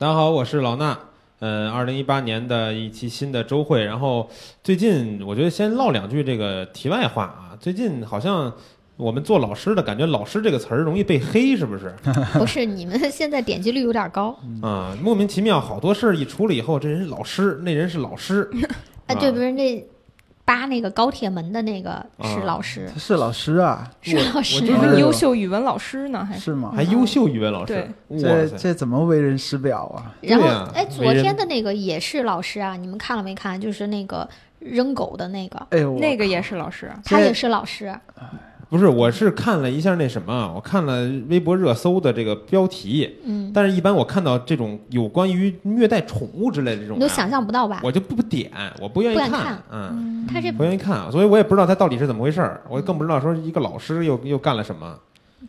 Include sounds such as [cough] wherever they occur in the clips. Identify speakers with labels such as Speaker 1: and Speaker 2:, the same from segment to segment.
Speaker 1: 大家好，我是老衲。嗯，二零一八年的一期新的周会，然后最近我觉得先唠两句这个题外话啊。最近好像我们做老师的感觉“老师”这个词儿容易被黑，是不是？[laughs]
Speaker 2: 不是，你们现在点击率有点高。
Speaker 1: 啊，莫名其妙，好多事儿一出了以后，这人是老师，那人是老师。
Speaker 2: 哎，[laughs] 对，不是那扒那个高铁门的那个是老师，
Speaker 3: 他是老师啊，[laughs]
Speaker 2: 是老师，
Speaker 4: 就是优秀语文老师呢，还
Speaker 3: 是吗？
Speaker 1: 还优秀语文老师，
Speaker 3: 这
Speaker 1: 哇塞
Speaker 3: 这怎么为人师表啊？
Speaker 2: 然后哎，昨天的那个也是老师啊，你们看了没看？就是那个扔狗的那个，
Speaker 3: 哎呦，
Speaker 4: 那个也是老师。
Speaker 2: 他也是老师。
Speaker 1: 不是，我是看了一下那什么，我看了微博热搜的这个标题，
Speaker 2: 嗯，
Speaker 1: 但是一般我看到这种有关于虐待宠物之类的这种啊，
Speaker 2: 你都想象不到吧？
Speaker 1: 我就不点，我不愿意
Speaker 2: 看
Speaker 1: 嗯，
Speaker 2: 他这
Speaker 1: 不愿意看，所以我也不知道他到底是怎么回事儿，我更不知道说一个老师又又干了什么。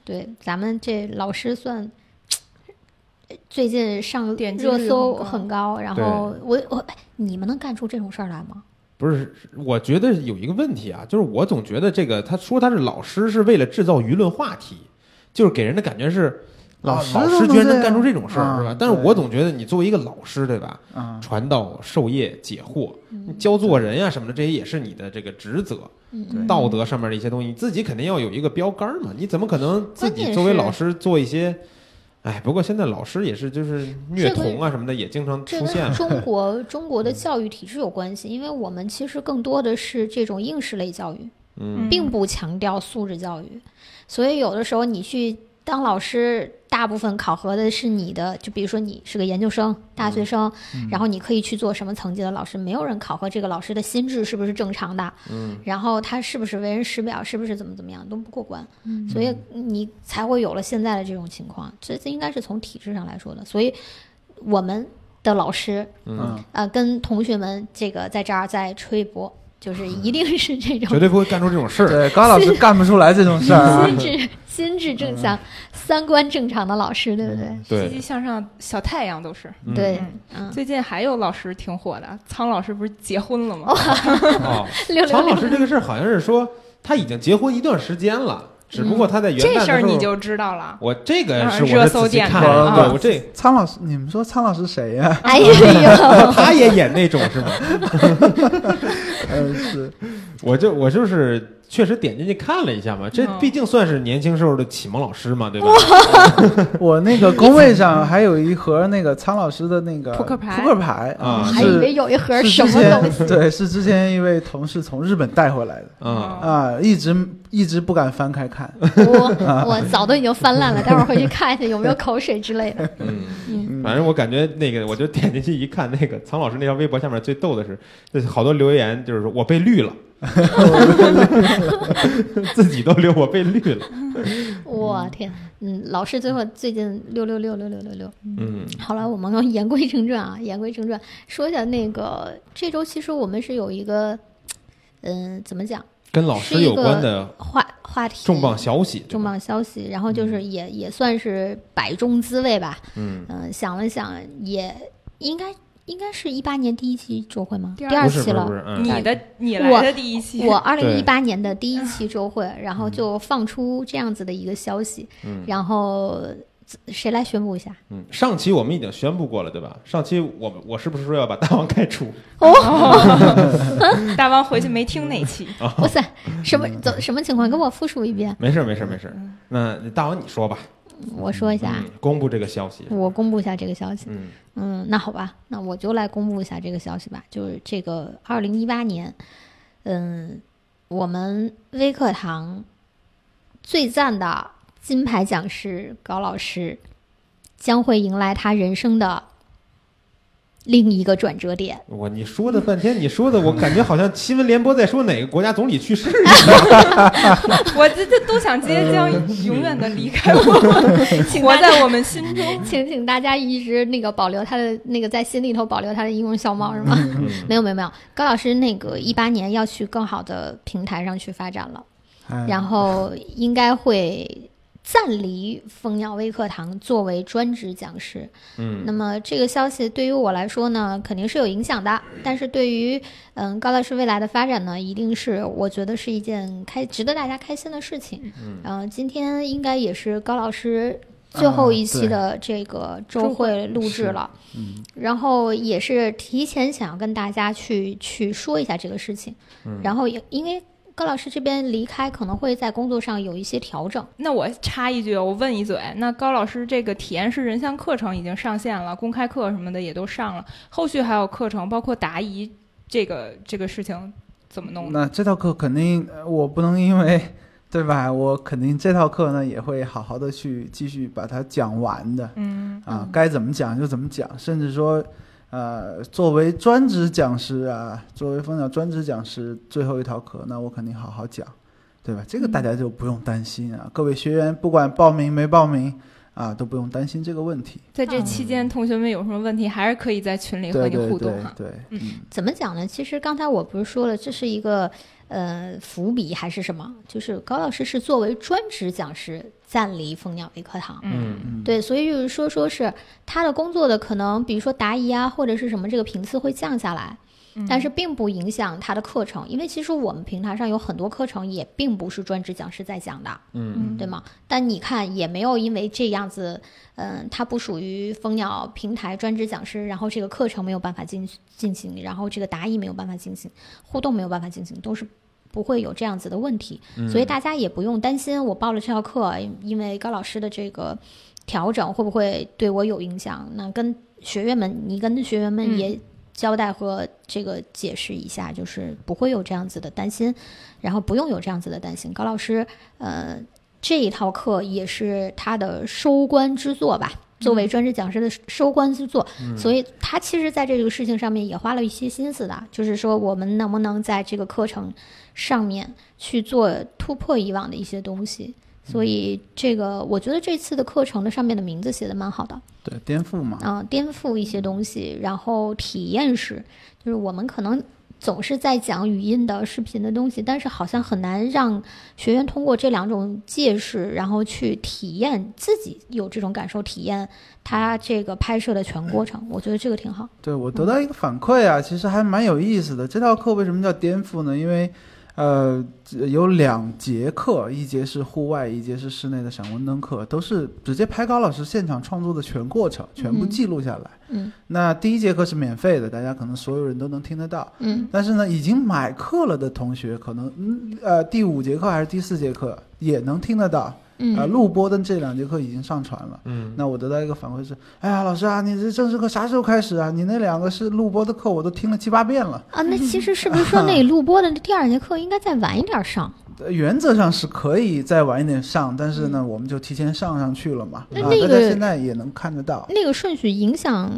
Speaker 2: 对咱们这老师算。[tsk] 最近上
Speaker 4: 点
Speaker 2: 热搜
Speaker 4: 很高
Speaker 2: 很高，然后我我哎你们能干出这种事儿来吗？
Speaker 1: 不是，我觉得有一个问题啊，就是我总觉得这个他说他是老师是为了制造舆论话题，就是给人的感觉是
Speaker 3: 老师
Speaker 1: 居然能干出这种事儿，
Speaker 3: 啊
Speaker 1: 是吧？但是我总觉得你作为一个老师，对吧？
Speaker 3: 啊，
Speaker 1: 传道授业解惑，
Speaker 2: 嗯
Speaker 1: 教做人呀、什么的，这些也是你的这个职责。
Speaker 2: 嗯，
Speaker 1: 道德上面的一些东西，你自己肯定要有一个标杆儿嘛。你怎么可能自己作为老师做一些？哎，不过现在老师也是就是虐童啊什么的，也经常
Speaker 2: 这
Speaker 1: 出现
Speaker 2: 跟。中国 [laughs] 中国的教育体制有关系，因为我们其实更多的是这种应试类教育，
Speaker 1: 嗯
Speaker 2: 并不强调素质教育，所以有的时候你去当老师，大部分考核的是你的，就比如说你是个研究生、大学生，然后你可以去做什么层级的老师，没有人考核这个老师的心智是不是正常的，
Speaker 1: 嗯，
Speaker 2: 然后他是不是为人师表，是不是怎么怎么样都不过关，所以你才会有了现在的这种情况。这这应该是从体制上来说的，所以我们的老师
Speaker 3: 嗯，
Speaker 2: 呃跟同学们这个在这儿再吹一波，就是一定是这种
Speaker 1: 绝对不会干出这种事儿。
Speaker 3: 对，高老师干不出来这种事儿啊
Speaker 2: 心。智心智正向、三观正常的老师，对不对？
Speaker 4: 积
Speaker 1: 对
Speaker 4: 极，向上小太阳都是。
Speaker 1: 嗯
Speaker 2: 对
Speaker 4: 最近还有老师挺火的，苍老师不是结婚了吗？
Speaker 1: 哦，[laughs]
Speaker 2: 六六
Speaker 1: 常老，师这个事儿好像是说他已经结婚一段时间了，只不过他在元旦
Speaker 4: 这事儿你就知道了。
Speaker 1: 我这个
Speaker 4: 啊
Speaker 1: 是我
Speaker 4: 热搜点
Speaker 1: 是仔细看
Speaker 3: 的啊
Speaker 1: 我这 [laughs]
Speaker 3: 苍老师，你们说苍老师谁呀？
Speaker 2: 哎呦，[laughs]
Speaker 1: 他也演那种是吗？[laughs]
Speaker 3: 呃，是
Speaker 1: 我就我就是确实点进去看了一下嘛，这
Speaker 4: 嗯
Speaker 1: 毕竟算是年轻时候的启蒙老师嘛，对吧？
Speaker 3: 我那个工位上还有一盒那个苍老师的那个
Speaker 4: 扑克牌
Speaker 3: 扑克牌
Speaker 1: 啊
Speaker 2: 还以为
Speaker 3: 是
Speaker 2: 有一盒
Speaker 3: 是
Speaker 2: 什
Speaker 3: 之
Speaker 2: 么东西。
Speaker 3: 前对，是之前一位同事从日本带回来的
Speaker 1: 嗯，
Speaker 3: 啊，一直一直不敢翻开看。
Speaker 2: 我我早都已经翻烂了，待会儿回去看一下有没有口水之类的。[laughs]
Speaker 1: 嗯，
Speaker 3: 嗯
Speaker 1: 反正我感觉那个，我就点进去一看，那个苍老师那条微博下面最逗的是，就是好多留言就是说我被绿了，[laughs] 自己都留我被绿了。
Speaker 2: 我天，嗯，老师最后最近六六六六六六六。
Speaker 1: 嗯
Speaker 2: 好了，我们要言归正传啊，言归正传，说一下那个这周其实我们是有一个，嗯、怎么讲
Speaker 1: 跟老师有关的
Speaker 2: 话话题
Speaker 1: 重磅消息，
Speaker 2: 重磅消息，然后就是也、也算是百中滋味吧。
Speaker 1: 嗯，
Speaker 2: 嗯、想了想，也应该应该是一八年第一期周会吗？
Speaker 4: 第二
Speaker 2: 期了。
Speaker 4: 你的你来的第一期，
Speaker 2: 我二零一八年的第一期周会，然后就放出这样子的一个消息，
Speaker 1: 嗯。
Speaker 2: 然后谁来宣布一下？
Speaker 1: 嗯，上期我们已经宣布过了，对吧？上期我我是不是说要把大王开除？
Speaker 4: 哦 [laughs] 大王回去没听那期，
Speaker 2: 哇塞，什么怎什么情况？给我复述一遍。
Speaker 1: 没事儿没事儿没事儿，那大王你说吧，
Speaker 2: 我说一下，
Speaker 1: 嗯，公布这个消息，
Speaker 2: 我公布一下这个消息。
Speaker 1: 嗯
Speaker 2: 嗯，那好吧，那我就来公布一下这个消息吧。就是这个二零一八年，嗯，我们微课堂最赞的金牌讲师高老师将会迎来他人生的另一个转折点。
Speaker 1: 我你说的半天，你说的我感觉好像新闻联播在说哪个国家总理去世一样，[laughs]
Speaker 4: 我这这都想即将永远的离开我，[laughs] 活在我们心中。
Speaker 2: 请请大家一直那个保留他的那个在心里头保留他的英容笑貌是吗？
Speaker 1: 嗯
Speaker 2: 没有没有没有，高老师那个一八年要去更好的平台上去发展了。
Speaker 3: 哎
Speaker 2: 然后应该会暂离蜂鸟微课堂作为专职讲师。
Speaker 1: 嗯。
Speaker 2: 那么这个消息对于我来说呢，肯定是有影响的。但是对于嗯高老师未来的发展呢，一定是我觉得是一件开值得大家开心的事情。
Speaker 1: 嗯。
Speaker 2: 呃，今天应该也是高老师最后一
Speaker 3: 啊
Speaker 2: 期的这个周
Speaker 4: 周
Speaker 2: 会录制了，
Speaker 3: 嗯。
Speaker 2: 然后也是提前想要跟大家去去说一下这个事情，
Speaker 1: 嗯。
Speaker 2: 然后也因为高老师这边离开，可能会在工作上有一些调整。
Speaker 4: 那我插一句，我问一嘴，那高老师这个体验式人像课程已经上线了，公开课什么的也都上了，后续还有课程，包括答疑这个这个事情怎么弄的？
Speaker 3: 那这套课肯定呃我不能因为对吧？我肯定这套课呢也会好好的去继续把它讲完的
Speaker 4: 嗯
Speaker 3: 啊
Speaker 2: 嗯，
Speaker 3: 该怎么讲就怎么讲，甚至说。呃，作为专职讲师啊，作为蜂鸟专职讲师，最后一堂课，那我肯定好好讲，对吧？这个大家就不用担心啊。各位学员，不管报名没报名啊，都不用担心这个问题。
Speaker 4: 在这期间，同学们有什么问题，还是可以在群里和你互动哈。
Speaker 3: 对，
Speaker 4: 嗯
Speaker 3: 嗯，
Speaker 2: 怎么讲呢？其实刚才我不是说了，这是一个呃伏笔还是什么？就是高老师是作为专职讲师暂离蜂鸟微课堂。
Speaker 4: 嗯
Speaker 3: 嗯
Speaker 2: 对，所以就是说，说是他的工作的可能，比如说答疑啊，或者是什么，这个频次会降下来，
Speaker 4: 嗯
Speaker 2: 但是并不影响他的课程，因为其实我们平台上有很多课程也并不是专职讲师在讲的，
Speaker 1: 嗯
Speaker 2: 对吗？但你看也没有因为这样子，嗯，它不属于蜂鸟平台专职讲师，然后这个课程没有办法进进行，然后这个答疑没有办法进行，互动没有办法进行，都是不会有这样子的问题。
Speaker 1: 嗯
Speaker 2: 所以大家也不用担心，我报了这套课，因为高老师的这个调整会不会对我有影响？那跟学员们，你跟学员们
Speaker 4: 嗯
Speaker 2: 也交代和这个解释一下，就是不会有这样子的担心，然后不用有这样子的担心。高老师，呃，这一套课也是他的收官之作吧。作为专职讲师的收官之作，所以他其实在这个事情上面也花了一些心思的，就是说我们能不能在这个课程上面去做突破以往的一些东西。所以这个我觉得这次的课程的上面的名字写的蛮好的，
Speaker 3: 对，颠覆嘛，
Speaker 2: 啊、颠覆一些东西，然后体验式，就是我们可能总是在讲语音的、视频的东西，但是好像很难让学员通过这两种介质，然后去体验自己有这种感受，体验他这个拍摄的全过程。我觉得这个挺好。
Speaker 3: 对我得到一个反馈啊，其实还蛮有意思的。这套课为什么叫颠覆呢？因为呃有两节课，一节是户外，一节是室内的闪光灯课，都是直接拍高老师现场创作的全过程，全部
Speaker 2: 嗯
Speaker 3: 记录下来。
Speaker 2: 嗯
Speaker 3: 那第一节课是免费的，大家可能所有人都能听得到。
Speaker 2: 嗯
Speaker 3: 但是呢，已经买课了的同学，可能嗯呃第五节课还是第四节课也能听得到。
Speaker 2: 嗯
Speaker 3: 啊、录播的这两节课已经上传了。
Speaker 1: 嗯
Speaker 3: 那我得到一个反馈是，哎呀，老师啊，你这正式课啥时候开始啊？你那两个是录播的课，我都听了七八遍了。
Speaker 2: 啊，那其实是不是说那录播的第二节课应该再晚一点上？[laughs]
Speaker 3: 呃原则上是可以再晚一点上，但是呢，我们就提前上上去了嘛。啊，
Speaker 2: 那那个
Speaker 3: 大家现在也能看得到。
Speaker 2: 那个顺序影响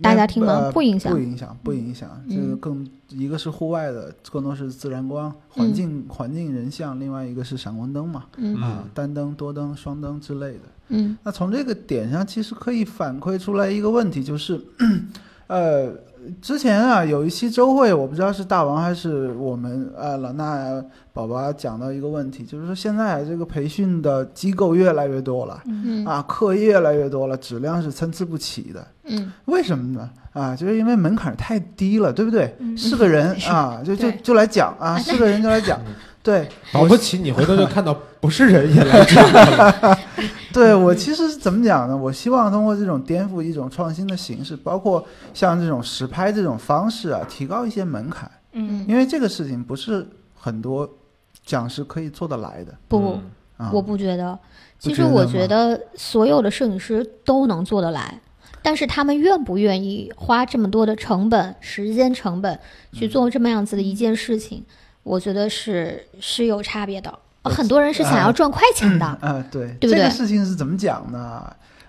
Speaker 2: 大家听吗？
Speaker 3: 呃
Speaker 2: 不影响。
Speaker 3: 不影响，不影响。
Speaker 2: 嗯。
Speaker 3: 这个更一个是户外的，更多是自然光、环境、环境人像；另外一个是闪光灯嘛，
Speaker 2: 嗯。
Speaker 3: 啊，单灯、多灯、双灯之类的。
Speaker 2: 嗯。
Speaker 3: 那从这个点上，其实可以反馈出来一个问题，就是，[coughs] 呃，之前啊有一期周会，我不知道是大王还是我们呃老衲宝宝讲到一个问题，就是说现在这个培训的机构越来越多了。
Speaker 2: 嗯
Speaker 3: 啊，课越来越多了，质量是参差不齐的。
Speaker 2: 嗯
Speaker 3: 为什么呢？啊，就是因为门槛太低了，对不对？
Speaker 4: 嗯
Speaker 3: 是个人 [laughs] 啊，就就就来讲啊，是个人就来讲。对，[laughs]
Speaker 1: 保不齐你回头就看到不是人也来讲了。[laughs]
Speaker 3: 对我其实是怎么讲呢？我希望通过这种颠覆一种创新的形式，包括像这种实拍这种方式啊，提高一些门槛，
Speaker 4: 嗯
Speaker 3: 因为这个事情不是很多讲师可以做得来的
Speaker 2: 不。我不觉得。其实我觉得所有的摄影师都能做得来，但是他们愿不愿意花这么多的成本、时间成本去
Speaker 3: 嗯
Speaker 2: 做这么样子的一件事情，我觉得是是有差别的。
Speaker 3: 我
Speaker 2: 很多人是想要赚快钱的，
Speaker 3: 啊，对，
Speaker 2: 对不对
Speaker 3: 这个事情是怎么讲呢？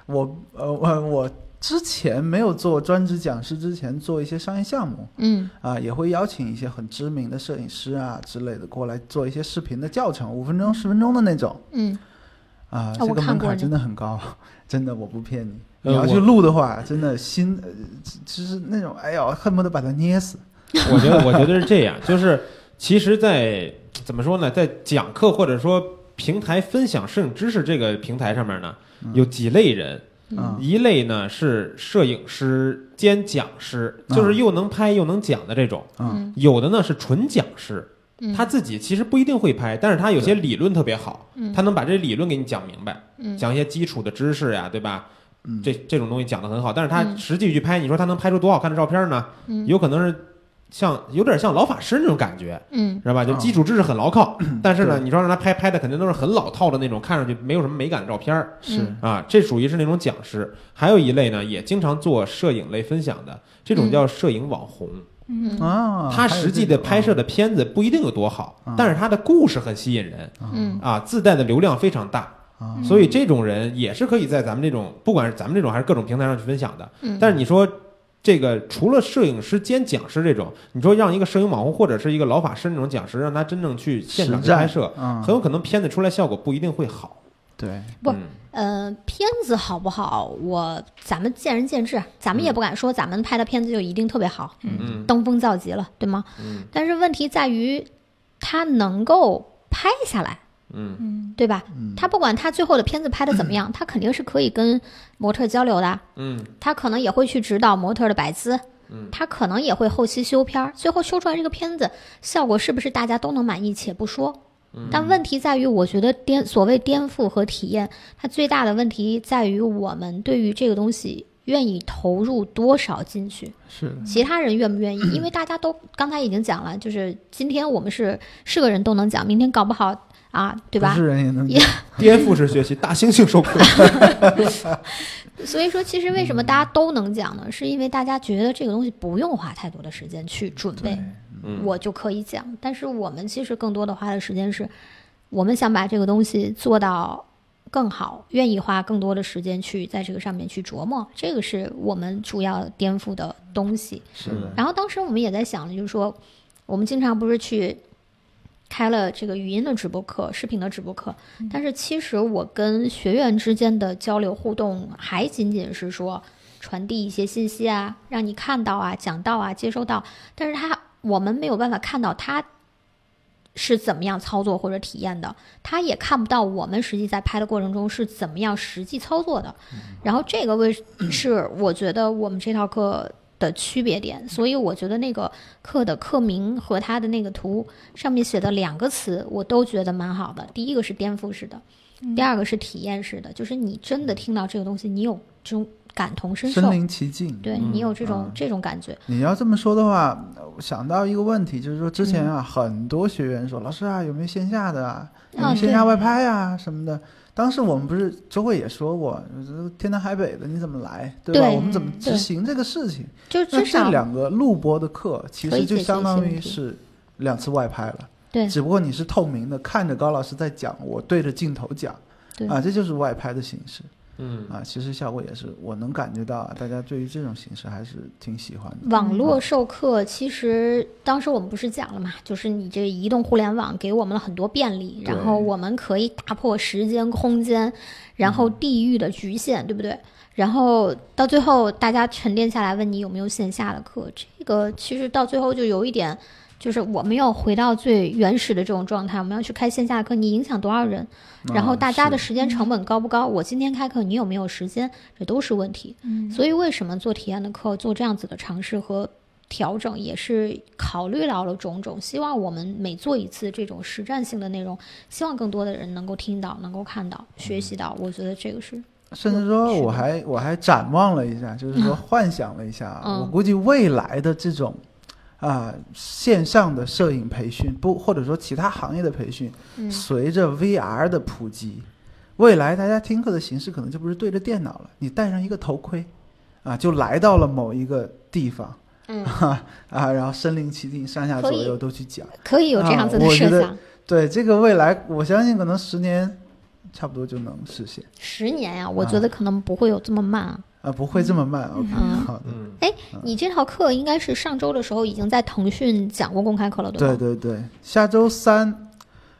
Speaker 3: 我呃我我之前没有做专职讲师之前，做一些商业项目
Speaker 2: 嗯
Speaker 3: 啊，也会邀请一些很知名的摄影师啊之类的过来做一些视频的教程，五分钟、十分钟的那种
Speaker 2: 嗯
Speaker 3: 啊，
Speaker 2: 哦
Speaker 3: 这个门槛真的很高，真的我不骗你。
Speaker 1: 呃
Speaker 3: 你要去
Speaker 1: 我
Speaker 3: 录的话，真的心，呃其实那种，哎呦，恨不得把它捏死。
Speaker 1: 我觉得，我觉得是这样，就是其实在，怎么说呢，在讲课或者说平台分享摄影知识这个平台上面呢，有几类人，
Speaker 3: 嗯。
Speaker 1: 一类呢是摄影师兼讲师，就是又能拍又能讲的这种；
Speaker 3: 嗯。
Speaker 2: 嗯
Speaker 1: 有的呢是纯讲师，
Speaker 2: 嗯。
Speaker 1: 他自己其实不一定会拍，但是他有些理论特别好，
Speaker 2: 嗯。
Speaker 1: 他能把这理论给你讲明白，
Speaker 2: 嗯。
Speaker 1: 讲一些基础的知识呀，对吧？
Speaker 3: 嗯。
Speaker 1: 这这种东西讲得很好，但是他
Speaker 2: 嗯。
Speaker 1: 实际去拍，你说他能拍出多好看的照片呢？
Speaker 2: 嗯。
Speaker 1: 有可能是像有点像老法师那种感觉，
Speaker 2: 嗯
Speaker 1: 知道吧？就
Speaker 3: 哦
Speaker 1: 基础知识很牢靠，[clears throat] 但是呢，你说让他拍拍的肯定都是很老套的那种，看上去没有什么美感的照片儿
Speaker 3: 是
Speaker 2: 嗯
Speaker 1: 啊。这属于是那种讲师。还有一类呢，也经常做摄影类分享的，这种
Speaker 2: 嗯
Speaker 1: 叫摄影网红。
Speaker 2: 嗯
Speaker 3: 啊，
Speaker 1: 他实际的拍摄
Speaker 3: 的
Speaker 1: 的片子不一定有多好
Speaker 3: 啊，
Speaker 1: 但是他的故事很吸引人
Speaker 2: 嗯
Speaker 1: 啊，自带的流量非常大。
Speaker 3: 啊
Speaker 1: 所以这种人也是可以在咱们这种，不管是咱们这种还是各种平台上去分享的。
Speaker 2: 嗯，
Speaker 1: 但是你说这个除了摄影师兼讲师这种，你说让一个摄影网红或者是一个老法师那种讲师，让他真正去现场去拍摄，
Speaker 3: 嗯。
Speaker 1: 很有可能片子出来效果不一定会好。
Speaker 3: 对，
Speaker 2: 不
Speaker 1: 嗯。
Speaker 2: 呃，片子好不好，我咱们见仁见智，咱们也不敢说咱们拍的片子就一定特别好，
Speaker 1: 嗯。
Speaker 2: 登峰造极了，对吗？
Speaker 1: 嗯。
Speaker 2: 但是问题在于，他能够拍下来，
Speaker 1: 嗯
Speaker 4: 嗯
Speaker 2: 对吧？
Speaker 3: 嗯，
Speaker 2: 他不管他最后的片子拍的怎么样，[clears throat] 他肯定是可以跟模特交流的，
Speaker 1: 嗯
Speaker 2: 他可能也会去指导模特的摆姿，
Speaker 1: 嗯
Speaker 2: 他可能也会后期修片儿，最后修出来这个片子效果是不是大家都能满意，且不说。
Speaker 1: 嗯
Speaker 2: 但问题在于，我觉得颠所谓颠覆和体验，它最大的问题在于我们对于这个东西愿意投入多少进去，
Speaker 3: 是，
Speaker 2: 其他人愿不愿意？因为 [clears throat] 大家都刚才已经讲了，就是今天我们是是个人都能讲，明天搞不好啊，对吧
Speaker 3: 不？是人也能
Speaker 2: 也 [laughs]
Speaker 1: 颠覆式学习，[laughs] 大猩猩授课。
Speaker 2: 所以说，其实为什么大家都能讲呢？是因为大家觉得这个东西不用花太多的时间去准备，
Speaker 1: 嗯
Speaker 2: 我就可以讲。但是我们其实更多的花的时间是，我们想把这个东西做到更好，愿意花更多的时间去在这个上面去琢磨，这个是我们主要颠覆的东西。
Speaker 3: 是的，
Speaker 2: 然后当时我们也在想，就是说，我们经常不是去开了这个语音的直播课、视频的直播课，但是其实我跟学员之间的交流互动，还仅仅是说传递一些信息啊，让你看到啊、讲到啊、接收到，但是他我们没有办法看到他。是怎么样操作或者体验的，他也看不到我们实际在拍的过程中是怎么样实际操作的。然后这个为是我觉得我们这套课的区别点，所以我觉得那个课的课名和它的那个图上面写的两个词，我都觉得蛮好的。第一个是颠覆式的，第二个是体验式的，就是你真的听到这个东西，你有这种感同身受
Speaker 3: 身，临其境。
Speaker 2: 对
Speaker 1: 嗯
Speaker 2: 你有这种、
Speaker 3: 嗯
Speaker 2: 这种感觉。
Speaker 3: 你要这么说的话，我想到一个问题，就是说之前
Speaker 2: 嗯
Speaker 3: 啊，很多学员说，老师啊，有没有线下的啊？有没
Speaker 2: 啊
Speaker 3: 有线下外拍啊什么的？当时我们不是周慧也说过，呃天南海北的，你怎么来，对吧？
Speaker 2: 对
Speaker 3: 我们怎么执行这个事情？
Speaker 2: 就
Speaker 3: 那
Speaker 2: 至少
Speaker 3: 这两个录播的课，其实就相当于是两次外拍了。
Speaker 2: 对。
Speaker 3: 只不过你是透明的，看着高老师在讲，我对着镜头讲，啊，这就是外拍的形式
Speaker 1: 嗯
Speaker 3: 啊。其实效果也是，我能感觉到啊，大家对于这种形式还是挺喜欢的。
Speaker 2: 网络授课其实当时我们不是讲了嘛，就是你这移动互联网给我们了很多便利，然后我们可以打破时间、空间，然后地域的局限，对不对？然后到最后大家沉淀下来，问你有没有线下的课，这个其实到最后就有一点。就是我们要回到最原始的这种状态，我们要去开线下课，你影响多少人？然后
Speaker 3: 啊
Speaker 2: 大家的时间成本高不高？我今天开课，你有没有时间？这都是问题。
Speaker 4: 嗯
Speaker 2: 所以为什么做体验的课，做这样子的尝试和调整，也是考虑到了种种，希望我们每做一次这种实战性的内容，希望更多的人能够听到、能够看到、学习到。我觉得这个是
Speaker 3: 甚至说，我还我还展望了一下，就是说幻想了一下我估计未来的这种啊线上的摄影培训，不或者说其他行业的培训，
Speaker 2: 嗯
Speaker 3: 随着 VR 的普及，未来大家听课的形式可能就不是对着电脑了，你戴上一个头盔，啊，就来到了某一个地方，
Speaker 2: 嗯，
Speaker 3: 哈 [laughs] 啊，然后身临其境，上下左右都去讲。
Speaker 2: 可以有这样子的设想。
Speaker 3: 对这个未来，我相信可能十年差不多就能实现
Speaker 2: 十年呀、我觉得可能不会有这么慢啊。
Speaker 3: 啊，不会这么慢。OK，
Speaker 2: 嗯
Speaker 3: 好的。
Speaker 1: 哎
Speaker 2: 你这套课应该是上周的时候已经在腾讯讲过公开课了，
Speaker 3: 对
Speaker 2: 吗？
Speaker 3: 对对对，下周三，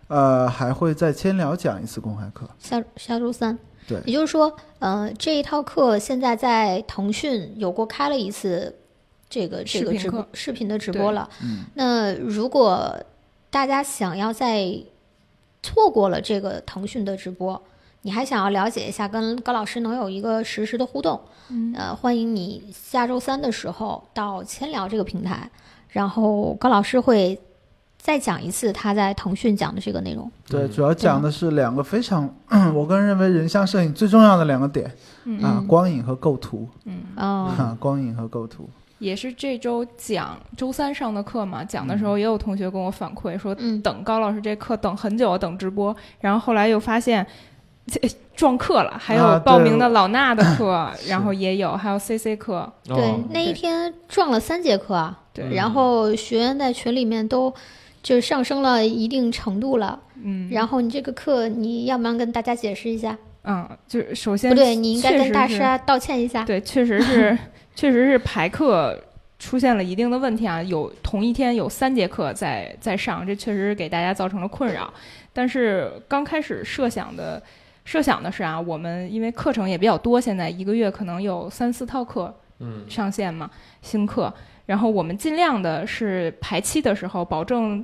Speaker 3: 呃，还会在千聊讲一次公开课。
Speaker 2: 下下周三。
Speaker 3: 对
Speaker 2: 也就是说，呃，这一套课现在在腾讯有过开了一次这个这个直播
Speaker 4: 视频
Speaker 2: 视频的直播了。
Speaker 3: 嗯，
Speaker 2: 那如果大家想要在错过了这个腾讯的直播，你还想要了解一下跟高老师能有一个实时的互动，
Speaker 4: 嗯
Speaker 2: 呃，欢迎你下周三的时候到千聊这个平台，然后高老师会再讲一次他在腾讯讲的这个内容。
Speaker 3: 对，
Speaker 1: 嗯
Speaker 3: 主要讲的是两个非常，[clears throat] 我个人认为人像摄影最重要的两个点
Speaker 4: 嗯
Speaker 3: 啊，
Speaker 2: 嗯
Speaker 3: 光影和构图
Speaker 4: 嗯，
Speaker 2: 哦，
Speaker 3: 啊，光影和构图。
Speaker 4: 也是这周讲周三上的课嘛，讲的时候也有同学跟我反馈说，
Speaker 2: 嗯，
Speaker 4: 等高老师这课等很久，等直播，然后后来又发现。这 [laughs] 撞课了，还
Speaker 3: 啊
Speaker 4: 有报名的老衲的课，[laughs] 然后也有，还有 CC 课，
Speaker 2: 对
Speaker 1: 哦，
Speaker 2: 那一天撞了三节课啊，
Speaker 4: 对，
Speaker 2: 然后学员在群里面都就上升了一定程度了。
Speaker 4: 嗯，
Speaker 2: 然后你这个课，你要不要跟大家解释一下？
Speaker 4: 嗯，就是首先
Speaker 2: 不对，你应该跟大师啊道歉一下。
Speaker 4: 对，确实是，[laughs] 确实是排课出现了一定的问题啊，有同一天有三节课在在上，这确实是给大家造成了困扰。但是刚开始设想的设想的是啊，我们因为课程也比较多，现在一个月可能有三四套课
Speaker 1: 嗯
Speaker 4: 上线嘛，新课，然后我们尽量的是排期的时候保证。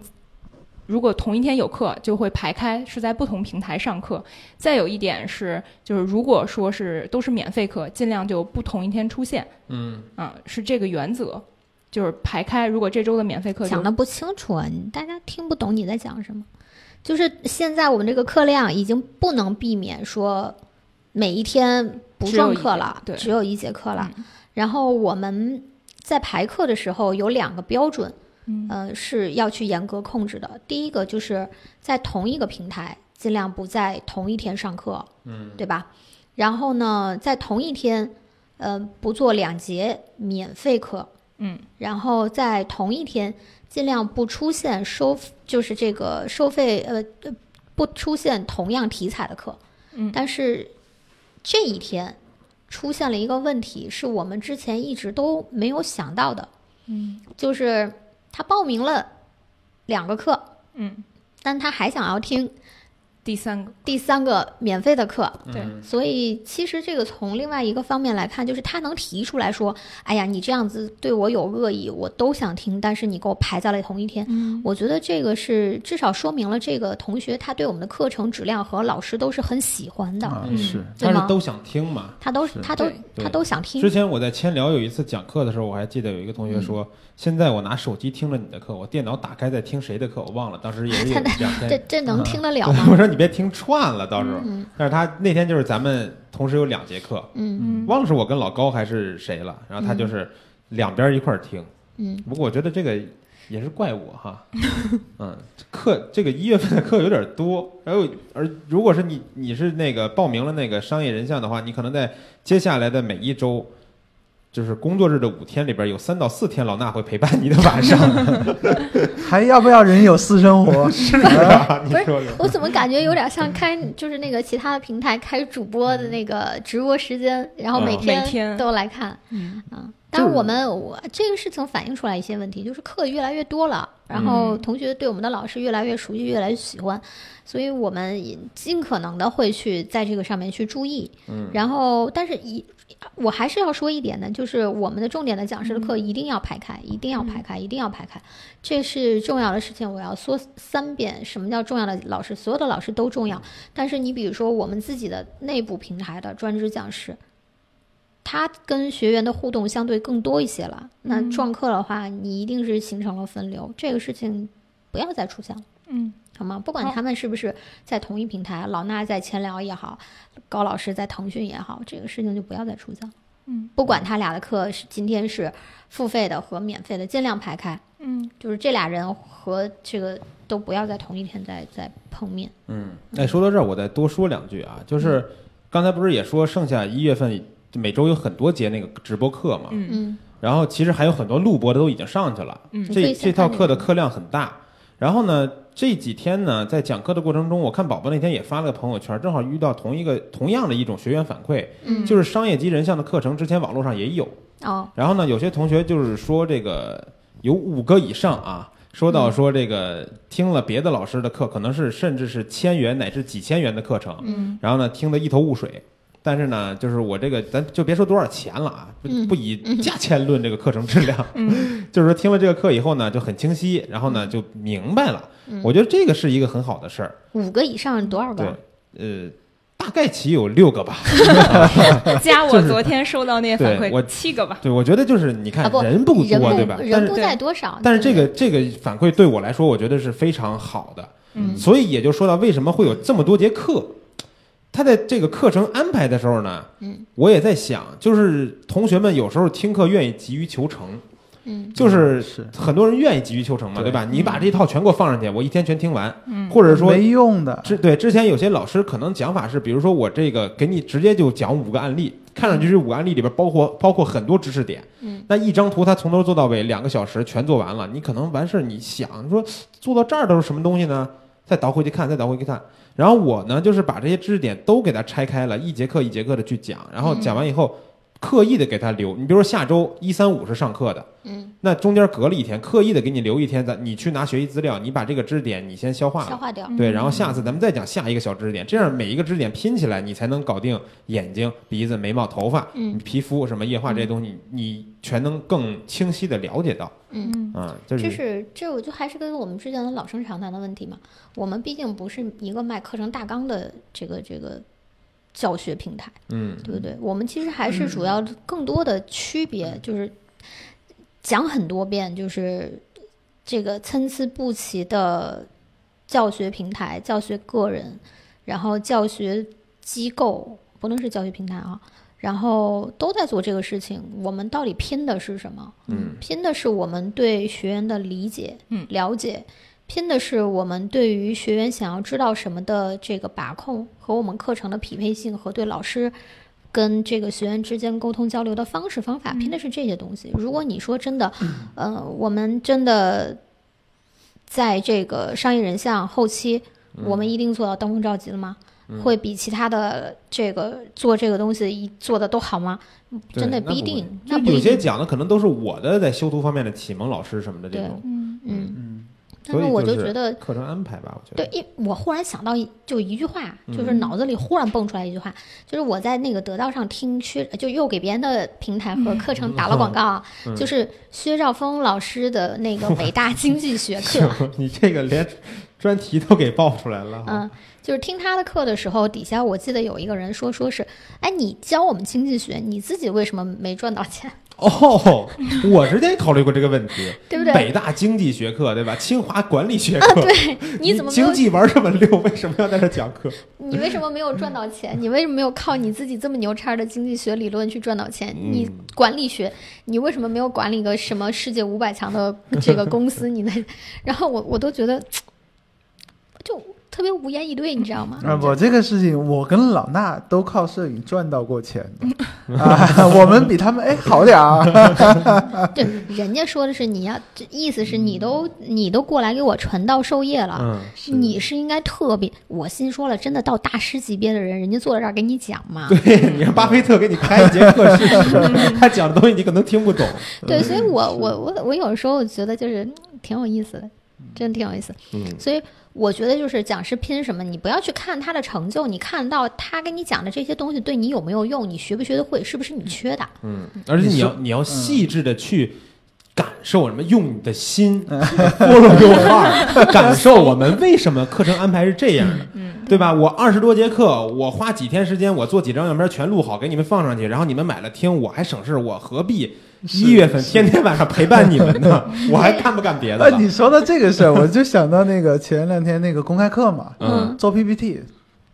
Speaker 4: 如果同一天有课，就会排开，是在不同平台上课。再有一点是，就是如果说是都是免费课，尽量就不同一天出现，
Speaker 1: 嗯
Speaker 4: 啊，是这个原则，就是排开。如果这周的免费课
Speaker 2: 讲的不清楚啊，大家听不懂你在讲什么。就是现在我们这个课量已经不能避免说每一天不上课了，
Speaker 4: 对
Speaker 2: 只有一节课了。
Speaker 4: 嗯
Speaker 2: 然后我们在排课的时候有两个标准，
Speaker 4: 嗯
Speaker 2: 呃，是要去严格控制的。第一个就是在同一个平台，尽量不在同一天上课，
Speaker 1: 嗯
Speaker 2: 对吧？然后呢，在同一天，呃，不做两节免费课，
Speaker 4: 嗯
Speaker 2: 然后在同一天尽量不出现收，就是这个收费，呃，呃不出现同样题材的课。
Speaker 4: 嗯
Speaker 2: 但是这一天出现了一个问题，是我们之前一直都没有想到的，
Speaker 4: 嗯
Speaker 2: 就是他报名了两个课，
Speaker 4: 嗯，
Speaker 2: 但他还想要听
Speaker 4: 第三个，
Speaker 2: 第三个免费的课，
Speaker 4: 对。
Speaker 1: 嗯。
Speaker 2: 所以其实这个从另外一个方面来看，就是他能提出来说：“哎呀，你这样子对我有恶意，我都想听，但是你给我排在了同一天。”
Speaker 4: 嗯。
Speaker 2: 我觉得这个是至少说明了这个同学他对我们的课程质量和老师都是很喜欢的，
Speaker 3: 是。
Speaker 2: 对吗？
Speaker 1: 但是都想听嘛。
Speaker 2: 他都
Speaker 3: 是。
Speaker 2: 他都他都想听。
Speaker 1: 之。前我在千聊有一次讲课的时候，我还记得有一个同学说，现在我拿手机听了你的课，我电脑打开在听谁的课，我忘了，当时也是有 [laughs] 两
Speaker 2: 这
Speaker 1: 天。
Speaker 2: 这能听得了
Speaker 1: 对，
Speaker 2: 吗？[laughs]
Speaker 1: 我说你别听串了，到时候。
Speaker 2: 嗯
Speaker 1: 但是他那天就是咱们同时有两节课，
Speaker 2: 嗯
Speaker 4: 嗯
Speaker 1: 忘了是我跟老高还是谁了，然后他就是两边一块儿听。
Speaker 2: 嗯，
Speaker 1: 不过我觉得这个也是怪我哈，嗯，课这个一月份的课有点多，然后而如果是你你是那个报名了那个商业人像的话，你可能在接下来的每一周，就是工作日的五天里边有三到四天老衲会陪伴你的晚上，[laughs]
Speaker 3: 还要不要人有私生活？[laughs]
Speaker 1: 是啊，你说说，
Speaker 2: 我怎么感觉有点像开就是那个其他的平台开主播的那个直播时间，然后每
Speaker 1: 嗯
Speaker 2: 天
Speaker 4: 每天
Speaker 2: 都来看。
Speaker 4: 嗯
Speaker 2: 啊，但是我们我这个事情反映出来一些问题，就是课越来越多了，然后
Speaker 4: 嗯
Speaker 2: 同学对我们的老师越来越熟悉，越来越喜欢，所以我们也尽可能的会去在这个上面去注意。
Speaker 1: 嗯，
Speaker 2: 然后，但是一我还是要说一点呢，就是我们的重点的讲师的课一定要排开，一定要排开，一定要排开，这是重要的事情。我要说三遍，什么叫重要的老师？所有的老师都重要，但是你比如说我们自己的内部平台的专职讲师。他跟学员的互动相对更多一些了，那
Speaker 4: 嗯
Speaker 2: 撞课的话，你一定是形成了分流，这个事情不要再出现了。
Speaker 4: 嗯
Speaker 2: 好吗？不管他们是不是在同一平台，老衲在千聊也好，高老师在腾讯也好，这个事情就不要再出现了。
Speaker 4: 嗯
Speaker 2: 不管他俩的课是今天是付费的和免费的，尽量排开，
Speaker 4: 嗯
Speaker 2: 就是这俩人和这个都不要在同一天再再碰面。
Speaker 1: 嗯，哎，说到这儿，我再多说两句啊，就是刚才不是也说剩下一月份每周有很多节那个直播课嘛，
Speaker 4: 嗯。
Speaker 2: 嗯。
Speaker 1: 然后其实还有很多录播的都已经上去了，
Speaker 4: 嗯。
Speaker 1: 这这套课的课量很大。然后呢，这几天呢，在讲课的过程中，我看宝宝那天也发了个朋友圈，正好遇到同一个同样的一种学员反馈，
Speaker 2: 嗯，
Speaker 1: 就是商业级人像的课程，之前网络上也有。
Speaker 2: 哦，
Speaker 1: 然后呢，有些同学就是说这个有五个以上啊，说到说这个听了别的老师的课，可能是甚至是千元乃至几千元的课程，
Speaker 2: 嗯。
Speaker 1: 然后呢听得一头雾水。但是呢，就是我这个，咱就别说多少钱了啊，不以价钱论这个课程质量，[laughs]
Speaker 4: 嗯
Speaker 1: 就是说听了这个课以后呢，就很清晰，然后呢就明白了。
Speaker 2: 嗯
Speaker 1: 我觉得这个是一个很好的事儿。
Speaker 2: 五个以上多少
Speaker 1: 对
Speaker 2: 个？，
Speaker 1: 呃，大概其有六个吧。[laughs]
Speaker 4: 加我昨天收到那些反
Speaker 1: 馈我，
Speaker 4: 七个吧。
Speaker 1: 对，我觉得就是你看
Speaker 2: 啊不
Speaker 1: 人不多，对吧？但是
Speaker 2: 人不在多少，
Speaker 1: 但是这个这个反馈对我来说，我觉得是非常好的。
Speaker 2: 嗯
Speaker 1: 所以也就说到为什么会有这么多节课。他在这个课程安排的时候呢，
Speaker 2: 嗯。
Speaker 1: 我也在想，就是同学们有时候听课愿意急于求成，
Speaker 2: 嗯。
Speaker 1: 就是
Speaker 3: 是。
Speaker 1: 很多人愿意急于求成嘛，
Speaker 3: 对。
Speaker 1: 对吧？你把这套全给我放上去，我一天全听完，
Speaker 4: 嗯。
Speaker 1: 或者说
Speaker 3: 没用的，
Speaker 1: 之对之前有些老师可能讲法是，比如说我这个给你直接就讲五个案例，看上去这五个案例里边包括包括很多知识点，
Speaker 2: 嗯。
Speaker 1: 那一张图他从头做到尾两个小时全做完了，你可能完事儿你想你说做到这儿都是什么东西呢？再倒回去看，再倒回去看。然后我呢，就是把这些知识点都给它拆开了，一节课一节课的去讲，然后讲完以后，刻意的给他留。你比如说下周一三五是上课的，
Speaker 2: 嗯，
Speaker 1: 那中间隔了一天，刻意的给你留一天，咱你去拿学习资料，你把这个知识点你先消化了。
Speaker 2: 消化掉，
Speaker 1: 对，然后下次咱们再讲下一个小知识点，这样每一个知识点拼起来，你才能搞定眼睛、鼻子、眉毛、头发、
Speaker 2: 嗯
Speaker 1: 皮肤什么液化这些东西，你全能更清晰的了解到
Speaker 2: 嗯。
Speaker 4: 嗯
Speaker 1: 啊。这
Speaker 2: 这
Speaker 1: 是
Speaker 2: 是这我就还是跟我们之前的老生常谈的问题嘛。我们毕竟不是一个卖课程大纲的这个这个教学平台，
Speaker 1: 嗯
Speaker 2: 对不对？我们其实还是主要更多的区别就是讲很多遍，就是这个参差不齐的教学平台、教学个人，然后教学机构，不论是教学平台啊，然后都在做这个事情。我们到底拼的是什么？
Speaker 1: 嗯
Speaker 2: 拼的是我们对学员的理解、
Speaker 4: 嗯
Speaker 2: 了解，拼的是我们对于学员想要知道什么的这个把控和我们课程的匹配性和对老师跟这个学员之间沟通交流的方式方法，拼的是这些东西。如果你说真的，呃，我们真的在这个商业人像后期，我们一定做到登峰造极了吗？会比其他的这个做这个东西一做的都好吗？真的
Speaker 1: 不
Speaker 2: 一定，那有。
Speaker 1: 些讲的可能都是我的在修图方面的启蒙老师什么的这
Speaker 2: 对。
Speaker 1: 种
Speaker 4: 嗯。
Speaker 2: 嗯，
Speaker 3: 嗯，
Speaker 2: 但是我
Speaker 1: 就
Speaker 2: 就觉得
Speaker 1: 课程安排吧，我觉得
Speaker 2: 对，
Speaker 1: 得。
Speaker 2: 一我忽然想到一就一句话，就是
Speaker 4: 嗯
Speaker 2: 脑子里忽然蹦出来一句话，就是我在那个得到上听薛，就又给别人的平台和课程打了广告啊，
Speaker 1: 嗯 [laughs]
Speaker 2: 就是薛兆丰老师的那个北大经济学课，[laughs]
Speaker 1: 你这个连专题都给报出来了。
Speaker 2: 嗯，就是听他的课的时候，底下我记得有一个人说，说是，哎，你教我们经济学，你自己为什么没赚到钱，[laughs]
Speaker 1: 哦，我之前也考虑过这个问题，[laughs]
Speaker 2: 对不对？
Speaker 1: 北大经济学课对吧？清华管理学课，
Speaker 2: 对，你怎么
Speaker 1: 经济玩这么溜？为什么要在这讲课？[laughs]
Speaker 2: 你为什么没有赚到钱？你为什么没有靠你自己这么牛叉的经济学理论去赚到钱？你
Speaker 1: 嗯
Speaker 2: 管理学，你为什么没有管理个什么世界五百强的这个公司？你那，然后我我都觉得，[tsk] 就特别无言以对，[laughs] 你知道吗？
Speaker 3: 啊，我这个事情，我跟老衲都靠摄影赚到过钱的 [laughs] 啊，我们比他们哎好点儿。[laughs]
Speaker 2: 对，人家说的是你要，这意思是你都你都过来给我传道授业了。
Speaker 1: 嗯，
Speaker 2: 你是应该特别，我心说了，真的到大师级别的人，人家坐在这儿给你讲嘛。
Speaker 1: 对，你让巴菲特给你开一节课试试，他讲的东西你可能听不懂。
Speaker 2: 对，所以我我我我有时候觉得就是嗯挺有意思的，真的挺有意思。
Speaker 1: 嗯
Speaker 2: 所以我觉得就是讲师拼什么，你不要去看他的成就，你看到他跟你讲的这些东西对你有没有用，你学不学得会，是不是你缺的？
Speaker 1: 嗯，而且你要你要细致的去感受什么，用你的心拨弄用画儿感受我们为什么课程安排是这样的。
Speaker 4: 嗯
Speaker 1: 对吧？我二十多节课，我花几天时间，我做几张样片全录好，给你们放上去，然后你们买了听，我还省事，我何必一月份天天晚上陪伴你们呢？[laughs] 我还干不干别的？
Speaker 3: 你说到这个事儿，我就想到那个前两天那个公开课嘛，
Speaker 1: 嗯，
Speaker 3: 做 PPT，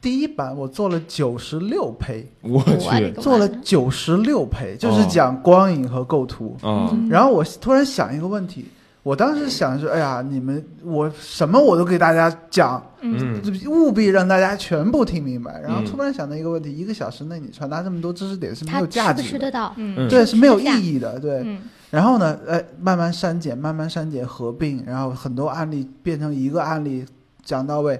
Speaker 3: 第一版我做了九十六胚，
Speaker 1: 我去，
Speaker 3: 做了九十六胚，就是
Speaker 1: 哦
Speaker 3: 讲光影和构图。
Speaker 1: 嗯，
Speaker 3: 然后我突然想一个问题，我当时想是，哎呀，你们我什么我都给大家讲，
Speaker 1: 嗯。
Speaker 3: 务必让大家全部听明白。然后
Speaker 1: 嗯。
Speaker 3: 突然想到一个问题，一个小时内你传达这么多知识点是没有价值的，
Speaker 2: 吃得到？
Speaker 4: 嗯。
Speaker 3: 对，是没有意义的，对。
Speaker 4: 嗯。
Speaker 3: 然后呢，哎，慢慢删减，慢慢删减合并，然后很多案例变成一个案例讲到位，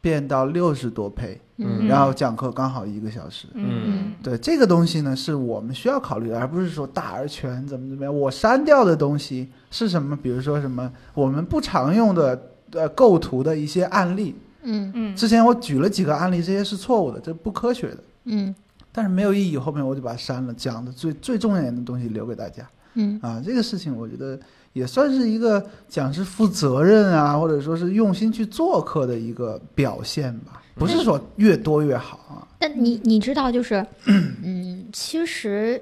Speaker 3: 变到六十多配，
Speaker 1: 嗯
Speaker 3: 然后讲课刚好一个小时。
Speaker 4: 嗯
Speaker 3: 对这个东西呢，是我们需要考虑的，而不是说大而全怎么怎么样。我删掉的东西是什么？比如说什么我们不常用的呃构图的一些案例。
Speaker 2: 嗯
Speaker 4: 嗯
Speaker 3: 之前我举了几个案例，这些是错误的，这不科学的。
Speaker 2: 嗯
Speaker 3: 但是没有意义，后面我就把它删了，讲的最最重要的东西留给大家
Speaker 2: 嗯
Speaker 3: 啊。这个事情我觉得也算是一个讲是负责任啊，或者说是用心去做客的一个表现吧，不是说越多越好啊。
Speaker 2: 但你你知道，就是，嗯，其实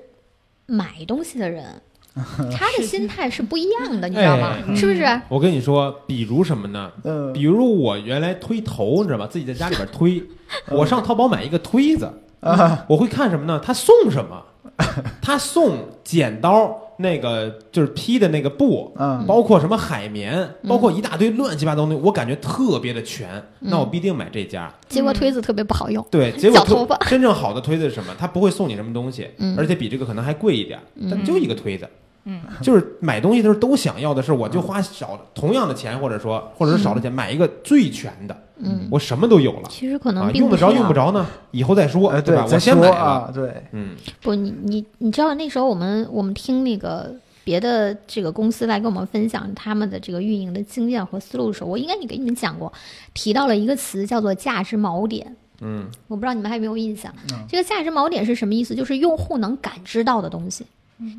Speaker 2: 买东西的人，[laughs] 他的心态是不一样的，你知道吗？
Speaker 1: 哎
Speaker 2: 是不是？
Speaker 1: 我跟你说，比如什么呢？
Speaker 3: 嗯
Speaker 1: 比如我原来推头，你知道吧？自己在家里边推，[laughs] 我上淘宝买一个推子，
Speaker 3: 啊，
Speaker 1: 我会看什么呢？他送什么？[laughs] 他送剪刀，那个就是披的那个布，
Speaker 3: 嗯。
Speaker 1: 包括什么海绵，包括一大堆乱七八糟的东西，我感觉特别的全，那我必定买这家。
Speaker 2: 结果推子特别不好用。
Speaker 1: 对，[laughs] 结果
Speaker 2: 头发。
Speaker 1: 推真正好的推子是什么？他不会送你什么东西，
Speaker 2: 嗯。
Speaker 1: 而且比这个可能还贵一点，但就一个推子。
Speaker 4: 嗯，
Speaker 1: 就是买东西的时候都想要的是，我就花少同样的钱，或者说或者是少的钱买一个最全的，
Speaker 2: 嗯，
Speaker 1: 我什么都有了。
Speaker 2: 其实可
Speaker 1: 啊，
Speaker 2: 能并不
Speaker 1: 用得着。用不着呢，以后再说，
Speaker 3: 哎，
Speaker 1: 对吧？我先
Speaker 3: 说啊，对，
Speaker 1: 嗯
Speaker 2: 不，你你你知道那时候我们我们听那个别的这个公司来跟我们分享他们的这个运营的经验和思路的时候，我应该也给你们讲过，提到了一个词叫做价值锚点。
Speaker 1: 嗯
Speaker 2: 我不知道你们还有没有印象
Speaker 3: 嗯，
Speaker 2: 这个价值锚点是什么意思？就是用户能感知到的东西。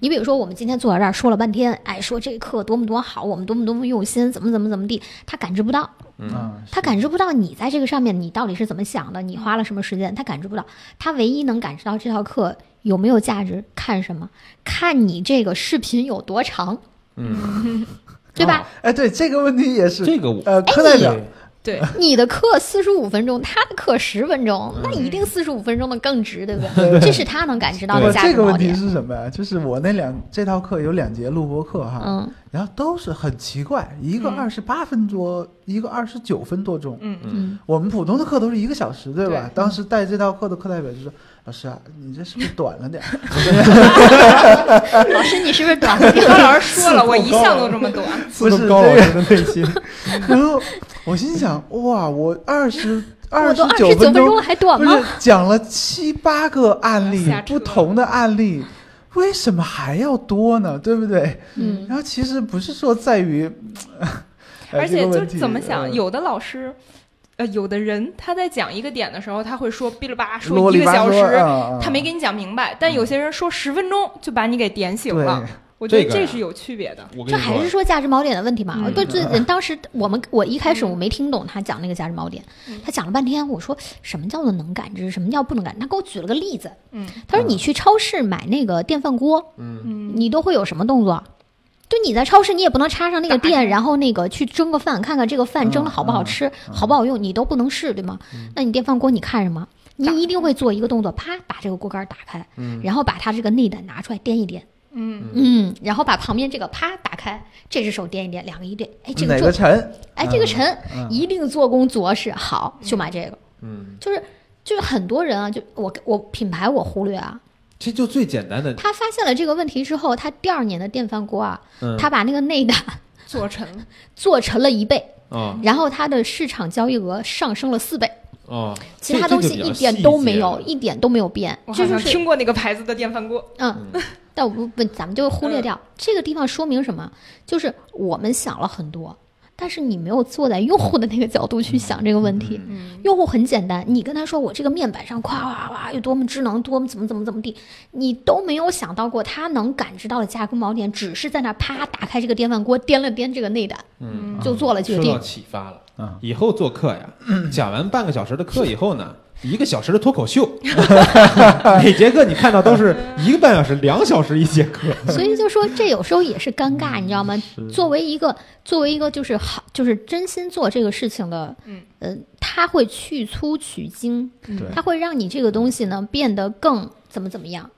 Speaker 2: 你比如说，我们今天坐在这儿说了半天，哎，说这个课多么多么好，我们多么多么用心，怎么怎么怎么地，他感知不到，
Speaker 1: 嗯
Speaker 3: 啊，
Speaker 2: 他感知不到你在这个上面你到底是怎么想的，你花了什么时间，他感知不到。他唯一能感知到这套课有没有价值，看什么？看你这个视频有多长，
Speaker 1: 嗯，
Speaker 2: 对吧？
Speaker 3: 哎，对这个问题也是，
Speaker 1: 这个我
Speaker 3: 呃，课代表
Speaker 2: 你的课四十五分钟，他的课十分钟，那一定四十五分钟的更值，对不对？这是他能感知到的价值
Speaker 3: 这个问题。是什么呀？就是我那两这套课有两节录播课哈，
Speaker 2: 嗯
Speaker 3: 然后都是很奇怪，一个
Speaker 4: 嗯
Speaker 3: 二十八分多，一个二十九分多钟。
Speaker 4: 嗯
Speaker 2: 嗯
Speaker 3: 我们普通的课都是一个小时，对吧？
Speaker 4: 对
Speaker 3: 当时带这套课的课代表就说：“老师啊，你这是不是短了点儿？” [laughs]
Speaker 2: 老师，你是不是短了点？
Speaker 4: 高老师说了，我一向都这么短。[laughs]
Speaker 3: 不是
Speaker 1: 高老师的内心，[laughs]
Speaker 3: 然后我心想：“哇，我二十二十九分钟
Speaker 2: 还短
Speaker 3: 不是
Speaker 2: 吗？
Speaker 3: 讲了七八个案例不同的案例，为什么还要多呢？对不对？
Speaker 2: 嗯
Speaker 3: 然后其实不是说在于，哎 [laughs]
Speaker 4: 而且就怎么想，
Speaker 3: 呃
Speaker 4: 有的老师。呃，有的人他在讲一个点的时候，他会说哔哩吧啦说一个小时，
Speaker 3: 啊
Speaker 4: 他没给你讲明白。但有些人说十分钟就把你给点醒了，我觉得
Speaker 1: 这
Speaker 4: 是有区别的。
Speaker 2: 这还是说价值锚点的问题嘛？
Speaker 4: 嗯
Speaker 2: 对对，人当时我们我一开始
Speaker 4: 嗯
Speaker 2: 我没听懂他讲那个价值锚点
Speaker 4: 嗯，
Speaker 2: 他讲了半天，我说什么叫做能感知，什么叫不能感知？他给我举了个例子，
Speaker 4: 嗯
Speaker 2: 他说你去超市买那个电饭锅，
Speaker 1: 嗯
Speaker 4: 嗯，
Speaker 2: 你都会有什么动作？就你在超市，你也不能插上那个电，然后那个去蒸个饭，看看这个饭蒸的好不好吃，
Speaker 3: 嗯
Speaker 2: 好不好用，你都不能试，对吗？那你电饭锅你看什么？你一定会做一个动作，啪，把这个锅盖打开，
Speaker 1: 嗯
Speaker 2: 然后把它这个内胆拿出来掂一掂，
Speaker 4: 嗯。
Speaker 2: 嗯，然后把旁边这个啪打开，这只手掂一掂，两个一掂，哎，这个
Speaker 3: 哪个沉？
Speaker 2: 哎，这个沉
Speaker 3: 嗯。
Speaker 2: 一定做工着实好，就买这个。
Speaker 1: 嗯，
Speaker 2: 就是就是很多人啊，就我我品牌我忽略啊，
Speaker 1: 这就最简单的，
Speaker 2: 他发现了这个问题之后，他第二年的电饭锅啊，
Speaker 1: 嗯。
Speaker 2: 他把那个内胆
Speaker 4: 做成。了 [laughs]
Speaker 2: 做沉了一倍，
Speaker 1: 哦。
Speaker 2: 然后他的市场交易额上升了四倍，
Speaker 1: 哦，
Speaker 2: 其他东西一点都没有，一点都没有变就是
Speaker 4: 好像听过那个牌子的电饭锅。
Speaker 2: 嗯。但我不不，咱们就忽略掉这个地方，说明什么？就是我们想了很多，但是你没有坐在用户的那个角度去想这个问题。
Speaker 4: 嗯
Speaker 2: 用户很简单，你跟他说我这个面板上夸夸夸有多么智能，多么怎么怎么怎么地，你都没有想到过他能感知到的价格锚点，只是在那啪打开这个电饭锅，掂了掂这个内胆，
Speaker 1: 嗯，
Speaker 2: 就做了决定
Speaker 1: 受到
Speaker 2: 定。
Speaker 1: 启发了。
Speaker 3: 嗯
Speaker 1: 以后做课呀，[clears throat] 讲完半个小时的课以后呢，一个小时的脱口秀，每节课你看到都是一个半小时、两小时一节课。
Speaker 2: 所以就说这有时候也是尴尬，你知道吗？作为一个作为一个就是好就是真心做这个事情的，
Speaker 4: 嗯
Speaker 2: 呃，他会去粗取精，
Speaker 3: 对
Speaker 2: 他会让你这个东西呢变得更怎么怎么样，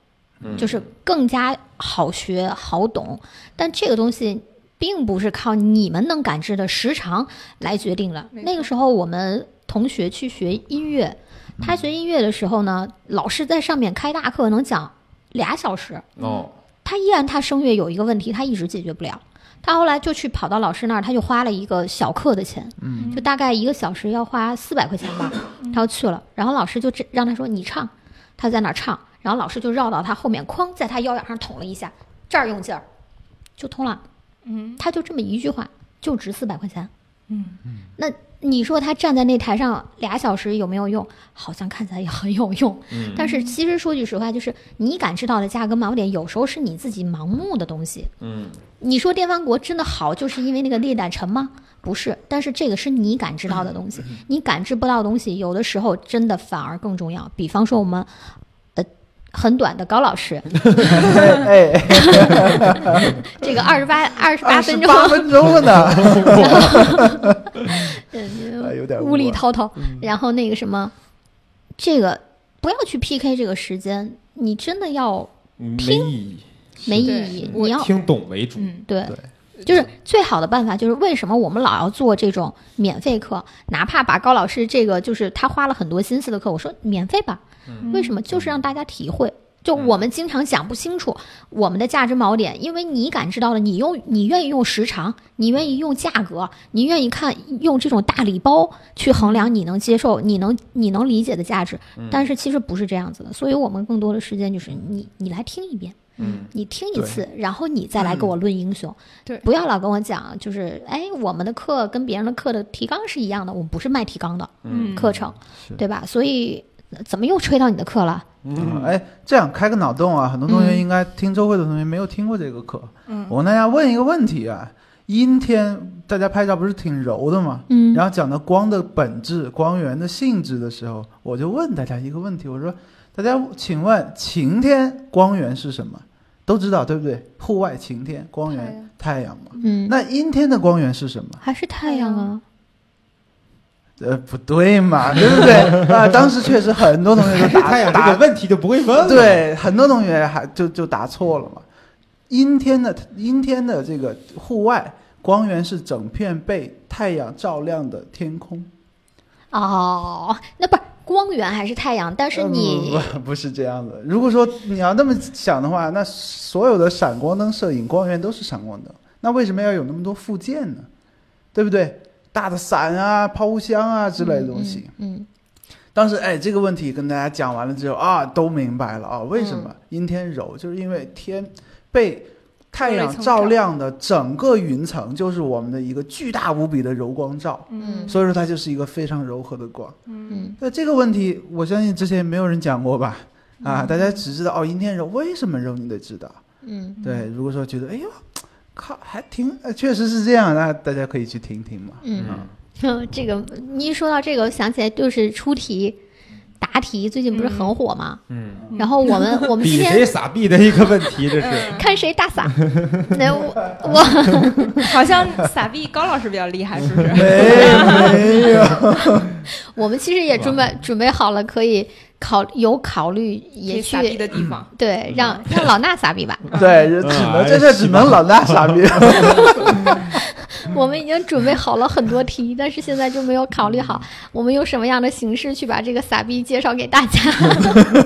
Speaker 1: 嗯
Speaker 2: 就是更加好学好懂。但这个东西并不是靠你们能感知的时长来决定
Speaker 4: 了。
Speaker 2: 那个时候我们同学去学音乐，他学音乐的时候呢，老师在上面开大课能讲俩小时，
Speaker 1: 哦，
Speaker 2: 他依然他声乐有一个问题，他一直解决不了。他后来就去跑到老师那儿，他就花了一个小课的钱，
Speaker 3: 嗯
Speaker 2: 就大概一个小时要花四百块钱吧，他就去了。然后老师就这让他说你唱，他在那儿唱，然后老师就绕到他后面，哐在他腰眼上捅了一下，这儿用劲儿，就通了。
Speaker 4: 嗯
Speaker 2: 他就这么一句话，就值四百块钱。
Speaker 4: 嗯
Speaker 2: 你说他站在那台上俩小时有没有用？好像看起来也很有用。
Speaker 1: 嗯 [laughs]
Speaker 2: 但是其实说句实话，就是你感知到的价格锚点，有时候是你自己盲目的东西。
Speaker 1: 嗯
Speaker 2: 你说电饭锅真的好，就是因为那个裂胆沉吗？不是，但是这个是你感知到的东西，你感知不到的东西，有的时候真的反而更重要。比方说我们，呃，很短的高老师，[laughs]
Speaker 3: 哎哎，
Speaker 2: 这个二十八二十八分钟，
Speaker 3: 八分钟。了呢，[laughs] 有点
Speaker 2: 无力
Speaker 3: 啊
Speaker 2: 滔滔。然后那个什么，这个不要去 PK 这个时间，你真的要
Speaker 1: 没意义，
Speaker 2: 没意义，你要
Speaker 1: 听懂为主。
Speaker 4: 嗯，
Speaker 2: 对。
Speaker 3: 对。
Speaker 2: 就是最好的办法，就是为什么我们老要做这种免费课，哪怕把高老师这个就是他花了很多心思的课，我说免费吧，为什么？就是让大家体会。就我们经常讲不清楚我们的价值锚点，因为你感知到了，你用你愿意用时长，你愿意用价格，你愿意看用这种大礼包去衡量你能接受、你能你能理解的价值，但是其实不是这样子的。所以我们更多的时间就是你你来听一遍，
Speaker 1: 嗯，
Speaker 2: 你听一次，然后你再来跟我论英雄。
Speaker 4: 对
Speaker 2: 不要老跟我讲，就是哎，我们的课跟别人的课的提纲是一样的，我们不是卖提纲的
Speaker 4: 嗯
Speaker 2: 课程，对吧？所以呃怎么又吹到你的课了？
Speaker 3: 嗯，哎，这样开个脑洞啊，很多同学
Speaker 2: 嗯
Speaker 3: 应该听周会的同学没有听过这个课。
Speaker 4: 嗯
Speaker 3: 我跟大家问一个问题啊，阴天大家拍照不是挺柔的吗？
Speaker 2: 嗯
Speaker 3: 然后讲到光的本质、光源的性质的时候，我就问大家一个问题，我说：大家请问晴天光源是什么？都知道对不对？户外晴天光源太阳嘛。
Speaker 2: 嗯，
Speaker 3: 那阴天的光源是什么？
Speaker 2: 还是太阳啊。
Speaker 3: 呃，不对嘛，[laughs] 对不对？啊，当时确实很多同学都答
Speaker 1: 太阳这
Speaker 3: 答
Speaker 1: 个问题就不会问了。，
Speaker 3: 对，很多同学还就就答错了嘛。阴天的阴天的这个户外光源是整片被太阳照亮的天空，
Speaker 2: 哦，那不是光源还是太阳？但是
Speaker 3: 呃
Speaker 2: 你
Speaker 3: 不不不是这样的。如果说你要那么想的话，那所有的闪光灯摄影光源都是闪光灯，那为什么要有那么多附件呢？对不对？大的伞啊、抛物箱啊之类的东西。
Speaker 2: 嗯，嗯
Speaker 3: 当时哎，这个问题跟大家讲完了之后啊，都明白了啊，为什么
Speaker 2: 嗯
Speaker 3: 阴天柔，就是因为天被太阳照亮的整个云层就是我们的一个巨大无比的柔光罩，
Speaker 2: 嗯
Speaker 3: 所以说它就是一个非常柔和的光。
Speaker 2: 嗯嗯
Speaker 3: 那这个问题，我相信之前没有人讲过吧？啊，
Speaker 2: 嗯
Speaker 3: 大家只知道哦，阴天柔为什么柔，你得知道。
Speaker 2: 嗯
Speaker 3: 对，如果说觉得哎呦，靠，还挺，呃确实是这样，那大家可以去听听嘛。
Speaker 2: 嗯，[laughs] 这个你一说到这个，我想起来就是出题。答题最近不是很火吗？
Speaker 1: 嗯，
Speaker 2: 然后我们 [laughs] 我们今
Speaker 1: 比
Speaker 2: 天
Speaker 1: 谁傻逼的一个问题，这是。[laughs]
Speaker 2: 看谁大撒。[laughs] 那我我
Speaker 4: 好像撒币高老师比较厉害，是不是？
Speaker 3: 没没有，
Speaker 2: 我们其实也准备准备好了，可以考有考虑
Speaker 4: 可
Speaker 2: 也
Speaker 4: 以撒币
Speaker 2: 去
Speaker 4: 的地方，
Speaker 2: 对让让老衲撒币吧。
Speaker 3: 对，只能这事只能老衲傻逼。[laughs]
Speaker 2: 我们已经准备好了很多题，但是现在就没有考虑好我们用什么样的形式去把这个傻逼介绍给大家。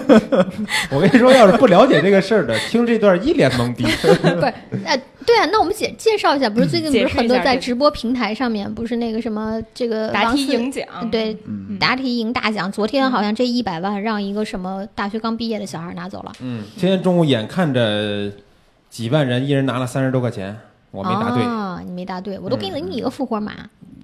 Speaker 2: [laughs]
Speaker 1: 我跟你说，要是不了解这个事儿的，听这段一脸懵逼。[laughs]
Speaker 2: 不是，呃，对啊，那我们介介绍一下，不是最近不是很多在直播平台上面，不是那个什么这个
Speaker 4: 答题赢奖，
Speaker 2: 对
Speaker 3: 嗯，
Speaker 2: 答题赢大奖，昨天好像这一百万让一个什么大学刚毕业的小孩拿走了。
Speaker 1: 嗯，今天中午眼看着几万人，一人拿了三十多块钱，我没答对，
Speaker 2: 啊，你没答对，我都给了你一个复活码，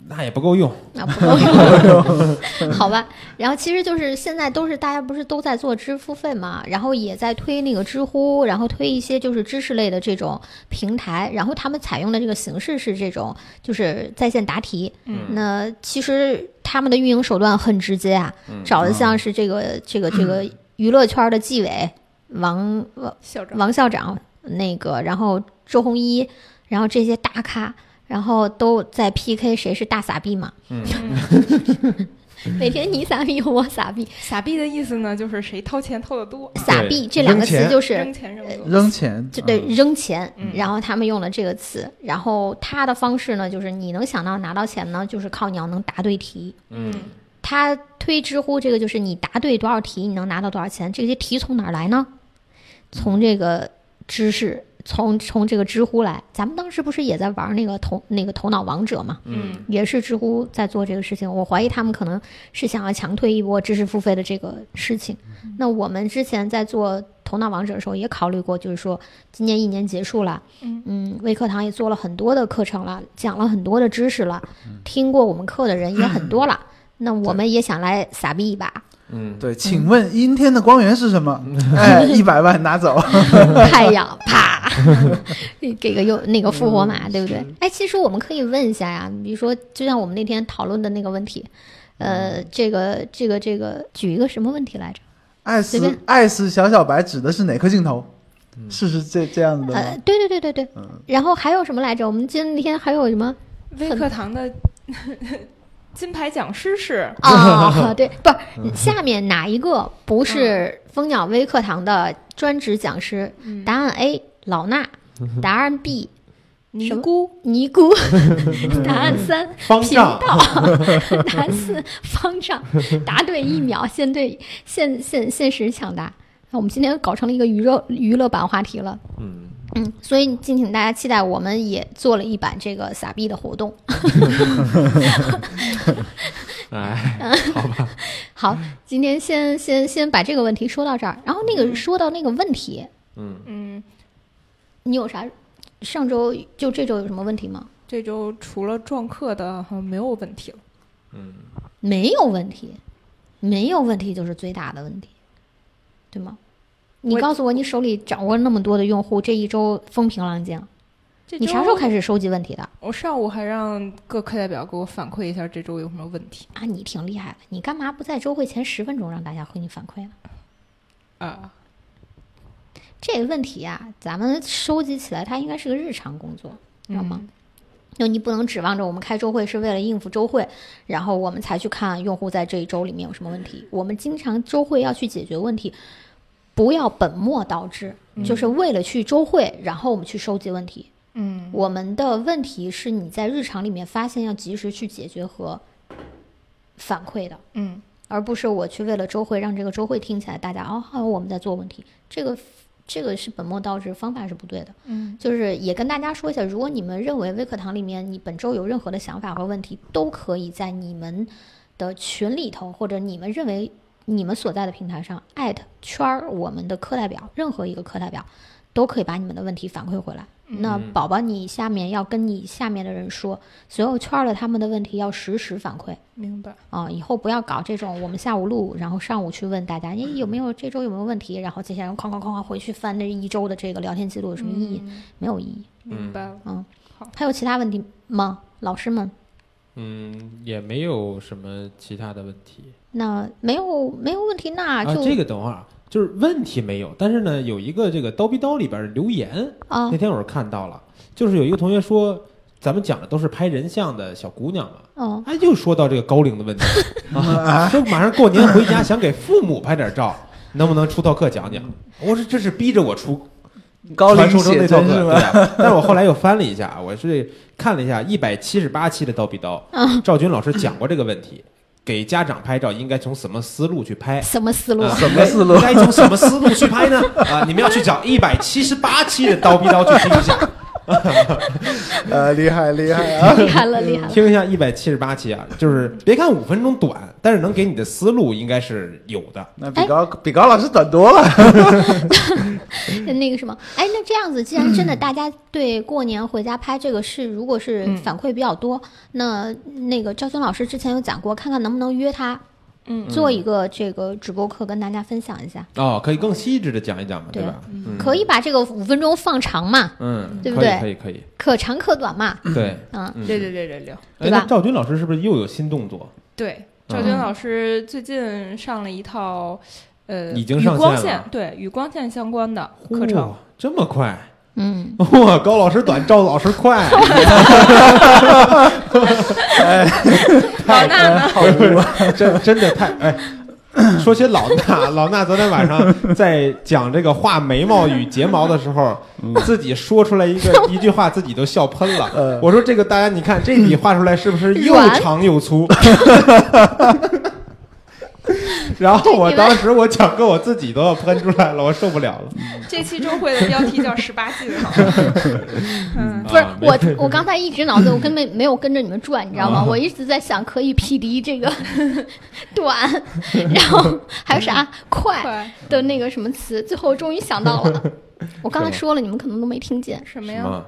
Speaker 1: 那也不够用。
Speaker 2: 那不够用，[laughs] 好吧？然后其实就是现在都是大家不是都在做支付费嘛，然后也在推那个知乎，然后推一些就是知识类的这种平台，然后他们采用的这个形式是这种就是在线答题。
Speaker 4: 嗯
Speaker 2: 那其实他们的运营手段很直接啊，
Speaker 1: 嗯
Speaker 2: 找的像是这个这个这个娱乐圈的纪委王王
Speaker 4: 校长，
Speaker 2: 王校长那个，然后周鸿祎，然后这些大咖，然后都在 PK 谁是大傻逼嘛。
Speaker 1: 嗯 [laughs]
Speaker 2: 每天你傻逼我傻逼，
Speaker 4: 撒币的意思呢，就是谁掏钱掏的多，[laughs]
Speaker 2: 傻逼这两个词就是
Speaker 4: 扔钱扔多。
Speaker 3: 扔钱，
Speaker 2: 就对扔钱
Speaker 4: 嗯，
Speaker 2: 然后他们用了这个词，然后他的方式呢，就是你能想到拿到钱呢，就是靠你要能答对题。
Speaker 1: 嗯
Speaker 2: 他推知乎这个就是你答对多少题，你能拿到多少钱。这些题从哪儿来呢？从这个知识从从这个知乎来，咱们当时不是也在玩那个头那个头脑王者嘛？
Speaker 4: 嗯
Speaker 2: 也是知乎在做这个事情，我怀疑他们可能是想要强推一波知识付费的这个事情。那我们之前在做头脑王者的时候也考虑过，就是说今年一年结束了，
Speaker 4: 嗯
Speaker 2: 微课堂也做了很多的课程了，讲了很多的知识了，听过我们课的人也很多了。那我们也想来傻逼一把，
Speaker 1: 嗯，
Speaker 3: 对，请问阴天的光源是什么？[laughs] 哎，一百万拿走。[laughs]
Speaker 2: 太阳啪，[laughs] 给个又那个复活码，对不对？哎，其实我们可以问一下呀，比如说，就像我们那天讨论的那个问题，呃，这个这个这个，举一个什么问题来着？
Speaker 3: 爱死
Speaker 2: 随便
Speaker 3: 爱死小小白指的是哪颗镜头？是是这这样子的
Speaker 2: 对对对对对。
Speaker 3: 嗯
Speaker 2: 然后还有什么来着？我们今天还有什么
Speaker 4: 微课堂的 [laughs] 金牌讲师是
Speaker 2: 啊？[laughs] 对，不是下面哪一个不是蜂鸟微课堂的专职讲师？
Speaker 4: 嗯
Speaker 2: 答案 A 老衲，答案 B
Speaker 4: 尼姑，
Speaker 2: 尼姑，[laughs] 答案三频
Speaker 1: 方丈。
Speaker 2: 道，[laughs] 答案四方丈，答对一秒，现对现现现实抢答。那我们今天搞成了一个娱乐娱乐版话题了，
Speaker 1: 嗯，
Speaker 2: 嗯，所以敬请大家期待，我们也做了一版这个撒币的活动。[laughs]
Speaker 1: 哎，好吧，
Speaker 2: 好，今天先先先把这个问题说到这儿，然后那个说到那个问题，
Speaker 1: 嗯，
Speaker 4: 嗯，
Speaker 2: 你有啥？上周就这周有什么问题吗？
Speaker 4: 这周除了撞课的，好像没有问题了。
Speaker 1: 嗯，
Speaker 2: 没有问题，没有问题就是最大的问题，对吗？你告诉我，你手里掌握那么多的用户，这一周风平浪静，
Speaker 4: 这
Speaker 2: 你啥时候开
Speaker 4: 始？
Speaker 2: 始收集问题的
Speaker 4: 我上午还让各课代表给我反馈一下这周有什么问题
Speaker 2: 啊？你挺厉害的，你干嘛不在周会前十分钟让大家回你反馈呢？
Speaker 4: 啊。
Speaker 2: 这个问题啊，咱们收集起来，它应该是个日常工作，知道吗？
Speaker 4: 嗯
Speaker 2: 就你不能指望着我们开周会是为了应付周会，然后我们才去看用户在这一周里面有什么问题。我们经常周会要去解决问题，不要本末倒置，就是为了去周会，然后我们去收集问题。
Speaker 4: 嗯
Speaker 2: 我们的问题是你在日常里面发现要及时去解决和反馈的，
Speaker 4: 嗯
Speaker 2: 而不是我去为了周会让这个周会听起来大家哦，好像我们在做问题，这个这个是本末倒置，方法是不对的。
Speaker 4: 嗯
Speaker 2: 就是也跟大家说一下，如果你们认为微课堂里面你本周有任何的想法和问题，都可以在你们的群里头，或者你们认为你们所在的平台上艾特圈儿我们的课代表，任何一个课代表都可以把你们的问题反馈回来。那
Speaker 1: 嗯
Speaker 2: 宝宝，你下面要跟你下面的人说，所有圈儿的他们的问题要实时反馈
Speaker 4: 明白。
Speaker 2: 啊、以后不要搞这种我们下午录，然后上午去问大家，你，有没有这周有没有问题，然后接下来哐哐哐哐回去翻这一周的这个聊天记录有什么意义？
Speaker 4: 嗯
Speaker 2: 没有意义。
Speaker 4: 明白了。
Speaker 2: 嗯
Speaker 4: 好，
Speaker 2: 还有其他问题吗？老师们，
Speaker 1: 嗯，也没有什么其他的问题
Speaker 2: 那没有没有问题，那
Speaker 1: 啊。
Speaker 2: 就
Speaker 1: 这个等会儿啊就是问题没有，但是呢，有一个这个刀逼刀里边的留言，
Speaker 2: 啊
Speaker 1: 那天我是看到了，就是有一个同学说，咱们讲的都是拍人像的小姑娘嘛，
Speaker 2: 哦
Speaker 1: 哎，又说到这个高龄的问题 [laughs] 啊，说马上过年回家想给父母拍点照，[laughs] 能不能出套课讲讲？我说这是逼着我出
Speaker 3: 高龄
Speaker 1: 传说中
Speaker 3: 写
Speaker 1: 那套课，
Speaker 3: 真是吧？
Speaker 1: 对啊。但是我后来又翻了一下，我是看了一下一百七十八期的刀逼刀，赵军老师讲过这个问题，给家长拍照应该从什么思路去拍？
Speaker 2: 什么思路？
Speaker 1: 啊
Speaker 3: 什么思路
Speaker 1: 该从什么思路去拍呢？啊，你们要去找一百七十八期的刀逼刀去听一下，
Speaker 3: 呃，[laughs] 厉害厉害啊！[laughs]
Speaker 2: 厉害了，厉害了！
Speaker 1: 听一下一百七十八期啊，就是别看五分钟短，但是能给你的思路应该是有的。
Speaker 3: 那比高比高老师短多了。[laughs]
Speaker 2: 那个什么，哎，那这样子，既然真的大家对过年回家拍这个事，如果是
Speaker 4: 嗯
Speaker 2: 反馈比较多，那那个赵军老师之前有讲过，看看能不能约他
Speaker 4: 嗯
Speaker 2: 做一个这个直播课，跟大家分享一下。
Speaker 1: 哦，可以更细致的讲一讲嘛，
Speaker 2: 对
Speaker 1: 吧？嗯
Speaker 2: 可以把这个五分钟放长嘛，
Speaker 1: 嗯，
Speaker 2: 对不对
Speaker 1: 可以可以
Speaker 2: 可长可短嘛，
Speaker 1: 对。
Speaker 2: 嗯，
Speaker 1: 嗯
Speaker 4: 六六六六六。
Speaker 1: 哎，
Speaker 2: 对吧
Speaker 1: 那赵军老师是不是又有新动作？
Speaker 4: 对，赵军老师最近上了一套，呃，
Speaker 1: 已经上线了
Speaker 4: 光线，对，与光线相关的课程
Speaker 1: 哇。这么快？
Speaker 2: 嗯，[laughs]
Speaker 1: 哇，高老师短，赵老师快。[laughs]
Speaker 4: 老衲呢？
Speaker 3: 好污啊！[laughs]
Speaker 1: 真真的太哎。说起老衲，老衲昨天晚上在讲这个画眉毛与睫毛的时候，自己说出来一个一句话，自己都笑喷了。
Speaker 3: 呃
Speaker 1: 我说这个大家你看这笔画出来是不是又长又粗？[laughs] 然后我当时我讲课我自己都要喷出来了，我受不了了。
Speaker 4: 这期周会的标题叫“十八禁”哈。[laughs] 嗯，
Speaker 2: 不是我，我刚才一直脑子我根本没有跟着你们转，你知道吗？
Speaker 1: 啊 [laughs]
Speaker 2: 我一直在想可以匹敌这个短，然后还有啥快
Speaker 4: 快
Speaker 2: 的那个什么词，最后终于想到了。我刚才说了，你们可能都没听见，
Speaker 4: 什么呀？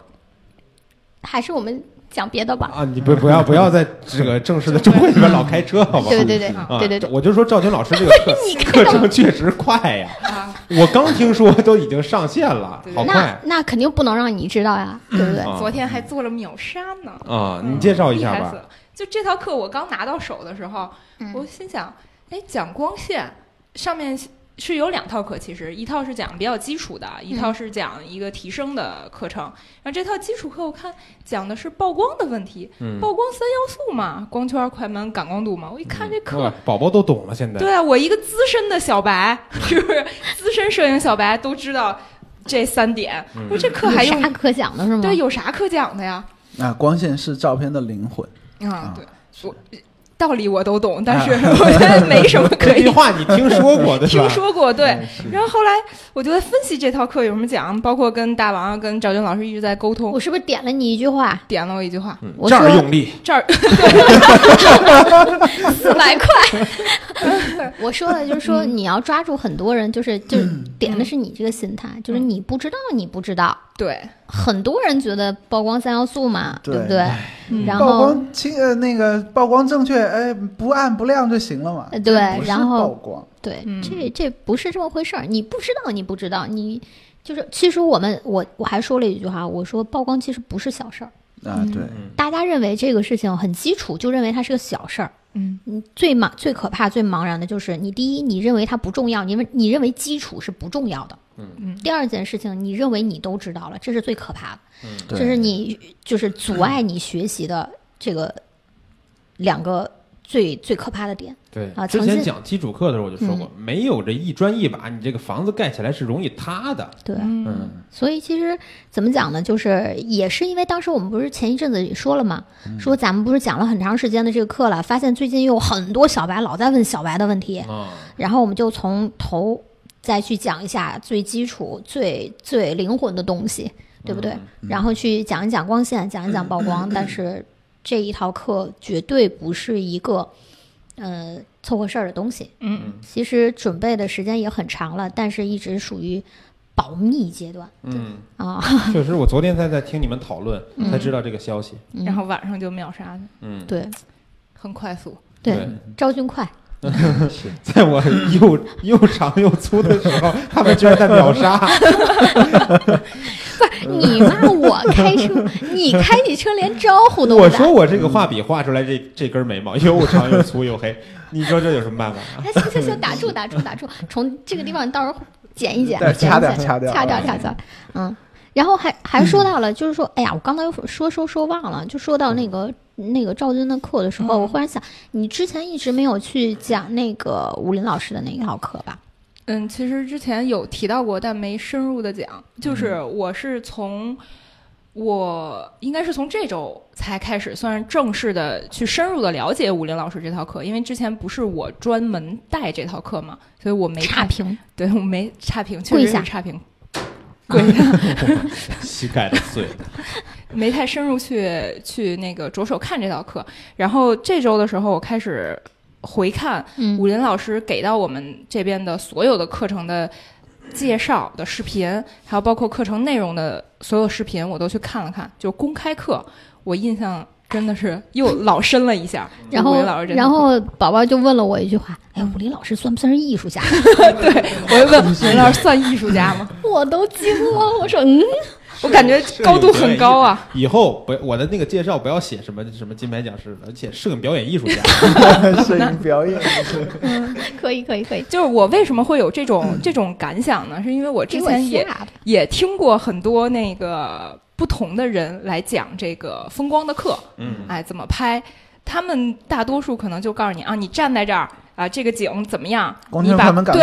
Speaker 2: 还是我们讲别的吧。
Speaker 1: 啊？你不不要不要在这个正式的周会里面老开车，好不好？
Speaker 2: 对对对
Speaker 1: 啊
Speaker 2: 对对对，
Speaker 1: 我就说赵军老师这个 [laughs] 课课程确实快呀，
Speaker 4: 啊，
Speaker 1: 我刚听说都已经上线了，好快
Speaker 2: 那肯定不能让你知道呀，对不对？
Speaker 1: 啊
Speaker 4: 昨天还做了秒杀呢。
Speaker 1: 啊！
Speaker 4: 嗯
Speaker 1: 你介绍一下吧。
Speaker 4: 厉害死了就这套课我刚拿到手的时候，
Speaker 2: 嗯
Speaker 4: 我心想，哎，讲光线上面是有两套课，其实一套是讲比较基础的，一套是讲一个提升的课程。然后这套基础课我看讲的是曝光的问题，
Speaker 1: 嗯，
Speaker 4: 曝光三要素嘛，光圈、快门、感光度嘛。我一看这课，
Speaker 1: 哇宝宝都懂了，现在。
Speaker 4: 对啊，我一个资深的小白，[laughs] 是不是资深摄影小白都知道这三点？
Speaker 1: 嗯
Speaker 4: 我说这课还用
Speaker 2: 有啥可讲的是吗？
Speaker 4: 对有啥可讲的呀？
Speaker 3: 啊，光线是照片的灵魂。
Speaker 4: 啊，对，
Speaker 3: 是
Speaker 4: 我道理我都懂，但是我觉得没什么可以 [laughs]
Speaker 1: 这句话你听说过 [laughs] 对？
Speaker 4: 听说过。对，
Speaker 1: 嗯
Speaker 4: 然后后来我就在分析这套课有什么讲，包括跟大王、跟赵军老师一直在沟通
Speaker 2: 我，是不是点了你一句话？
Speaker 4: 点了我一句话，
Speaker 1: 嗯这儿用力，
Speaker 4: 这儿 [laughs]
Speaker 2: 四百块。我说的就是说，你要抓住很多人，就是就是点的是你这个心态，就是你不知道，你不知道。
Speaker 4: 对，
Speaker 2: 很多人觉得曝光三要素嘛，
Speaker 3: 对
Speaker 2: 对不对？
Speaker 4: 嗯
Speaker 3: 曝
Speaker 2: 然后
Speaker 3: 光清呃那个曝光正确，哎，不暗不亮就行了嘛。
Speaker 2: 呃对然后
Speaker 3: 曝光，
Speaker 2: 对，
Speaker 4: 嗯
Speaker 2: 这这不是这么回事儿。你不知道，你不知道，你就是其实我们我我还说了一句话，我说曝光其实不是小事儿，
Speaker 3: 啊，对，
Speaker 2: 大家认为这个事情很基础，就认为它是个小事儿。
Speaker 4: 嗯
Speaker 2: 嗯，最茫最可怕、最茫然的就是你第一，你认为它不重要，你认你认为基础是不重要的。
Speaker 4: 嗯。
Speaker 2: 第二件事情，你认为你都知道了，这是最可怕的，
Speaker 3: 嗯
Speaker 2: 这是你就是阻碍你学习的这个两个最最可怕的点。
Speaker 1: 对
Speaker 2: 啊之前
Speaker 1: 讲基础课的时候我就说过，没有这一砖一瓦，你这个房子盖起来是容易塌的。
Speaker 2: 对，
Speaker 4: 嗯。
Speaker 1: 嗯
Speaker 2: 所以其实怎么讲呢？就是也是因为当时我们不是前一阵子也说了嘛，
Speaker 1: 嗯。
Speaker 2: 说咱们不是讲了很长时间的这个课了，发现最近有很多小白老在问小白的问题，
Speaker 1: 嗯，
Speaker 2: 然后我们就从头再去讲一下最基础、最最灵魂的东西，对不对？
Speaker 1: 嗯
Speaker 2: 然后去讲一讲光线，讲一讲曝光，但是这一套课绝对不是一个呃凑合事儿的东西。
Speaker 4: 嗯。
Speaker 2: 其实准备的时间也很长了，但是一直属于保密阶段。
Speaker 1: 嗯，
Speaker 2: 啊。[laughs]
Speaker 1: 确实，我昨天才在听你们讨论，
Speaker 2: 嗯。
Speaker 1: 才知道这个消息。
Speaker 2: 嗯。
Speaker 4: 然后晚上就秒杀的，
Speaker 1: 嗯，
Speaker 2: 对。
Speaker 4: 很快速。
Speaker 2: 对，昭君快，[laughs]
Speaker 1: 在我又又长又粗的时候，他们居然在秒杀。
Speaker 2: 你骂我开车，[laughs] 你开起车连招呼都不打。
Speaker 1: 我说我这个画笔画出来这这根眉毛又长又粗又黑，你说这有什么办法啊？
Speaker 2: 哎，行行行，打住打住打住，从这个地方到时候剪一剪，
Speaker 3: 对掐掉
Speaker 2: 剪
Speaker 3: 掐掉
Speaker 2: 掐掉掐掉，嗯。然后还还说到了，就是说，哎呀，我刚才又说说说忘了，就说到那个那个赵军的课的时候，
Speaker 4: 嗯
Speaker 2: 我忽然想，你之前一直没有去讲那个武林老师的那一套课吧？
Speaker 4: 嗯，其实之前有提到过，但没深入的讲。就是
Speaker 2: 嗯
Speaker 4: 我是从我应该是从这周才开始算是正式的去深入的了解武林老师这套课，因为之前不是我专门带这套课嘛，所以我没
Speaker 2: 差评，
Speaker 4: 对我没差评，确
Speaker 2: 跪下
Speaker 4: 实是差评，[laughs] 跪下，[laughs]
Speaker 1: 膝盖都碎了。
Speaker 4: 没太深入去去那个着手看这道课。然后这周的时候，我开始回看
Speaker 2: 嗯
Speaker 4: 武林老师给到我们这边的所有的课程的介绍的视频，还有包括课程内容的所有视频，我都去看了看。就公开课，我印象真的是又老深了一下。[laughs]
Speaker 2: 然后然后宝宝就问了我一句话，哎，武林老师算不算是艺术家？[laughs]
Speaker 4: 对我就问武林老师算艺术家吗？[laughs]
Speaker 2: 我都惊了，我说嗯，
Speaker 4: 我感觉高度很高啊。
Speaker 1: 以后不，我的那个介绍不要写什么什么金牌讲师，而且摄影表演艺术家。[laughs]
Speaker 3: 摄影 [laughs] 表演，
Speaker 2: 可以可以可以，
Speaker 4: 就是我为什么会有这种这种感想呢？是因为我之前也，也听过很多那个不同的人来讲这个风光的课，
Speaker 1: 嗯，
Speaker 4: 哎，怎么拍？他们大多数可能就告诉你啊，你站在这儿啊，这个景怎么样？你把
Speaker 3: 门
Speaker 4: 对？对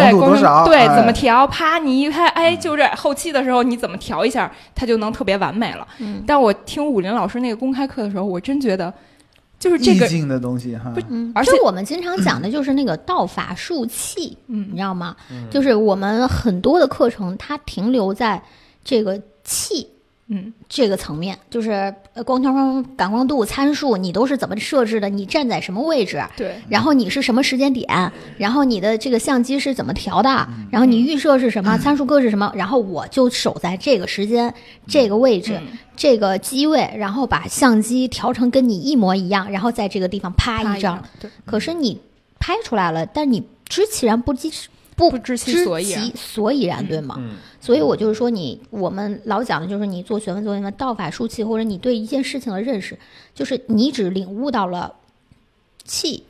Speaker 3: 哎
Speaker 4: 怎么调？啪，你一拍，哎，就这后期的时候你怎么调一下，它就能特别完美了。
Speaker 2: 嗯，
Speaker 4: 但我听武林老师那个公开课的时候，我真觉得就是这个，
Speaker 3: 境的东西哈。
Speaker 2: 嗯，
Speaker 4: 而且
Speaker 2: 我们经常讲的就是那个道法术器，嗯你
Speaker 4: 嗯
Speaker 2: 知道吗？就是我们很多的课程，它停留在这个气
Speaker 4: 嗯
Speaker 2: 这个层面，就是呃光圈、感光度、参数，你都是怎么设置的？你站在什么位置？
Speaker 4: 对，
Speaker 2: 然后你是什么时间点？然后你的这个相机是怎么调的？然后你预设是什么？参数各是什么？然后我就守在这个时间、这个位置、
Speaker 4: 嗯
Speaker 2: 这个机位，然后把相机调成跟你一模一样，然后在这个地方啪
Speaker 4: 啪
Speaker 2: 一张。，
Speaker 4: 对，
Speaker 2: 可是你拍出来了，但你知其然不知不
Speaker 4: 不知其所以然
Speaker 2: 所以然，对吗？
Speaker 1: 嗯
Speaker 2: 所以我就是说你，我们老讲的就是你做学问做学问，道法术器，或者你对一件事情的认识，就是你只领悟到了气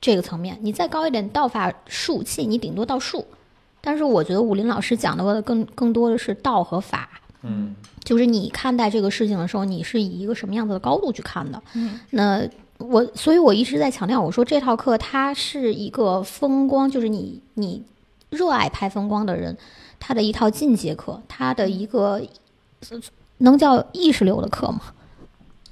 Speaker 2: 这个层面，你再高一点道法术器，你顶多到术。但是我觉得武林老师讲的更更多的是道和法，
Speaker 1: 嗯
Speaker 2: 就是你看待这个事情的时候，你是以一个什么样子的高度去看的。
Speaker 4: 嗯
Speaker 2: 那我，所以我一直在强调，我说这套课它是一个风光，就是你你热爱拍风光的人，他的一套进阶课，他的一个呃能叫意识流的课吗？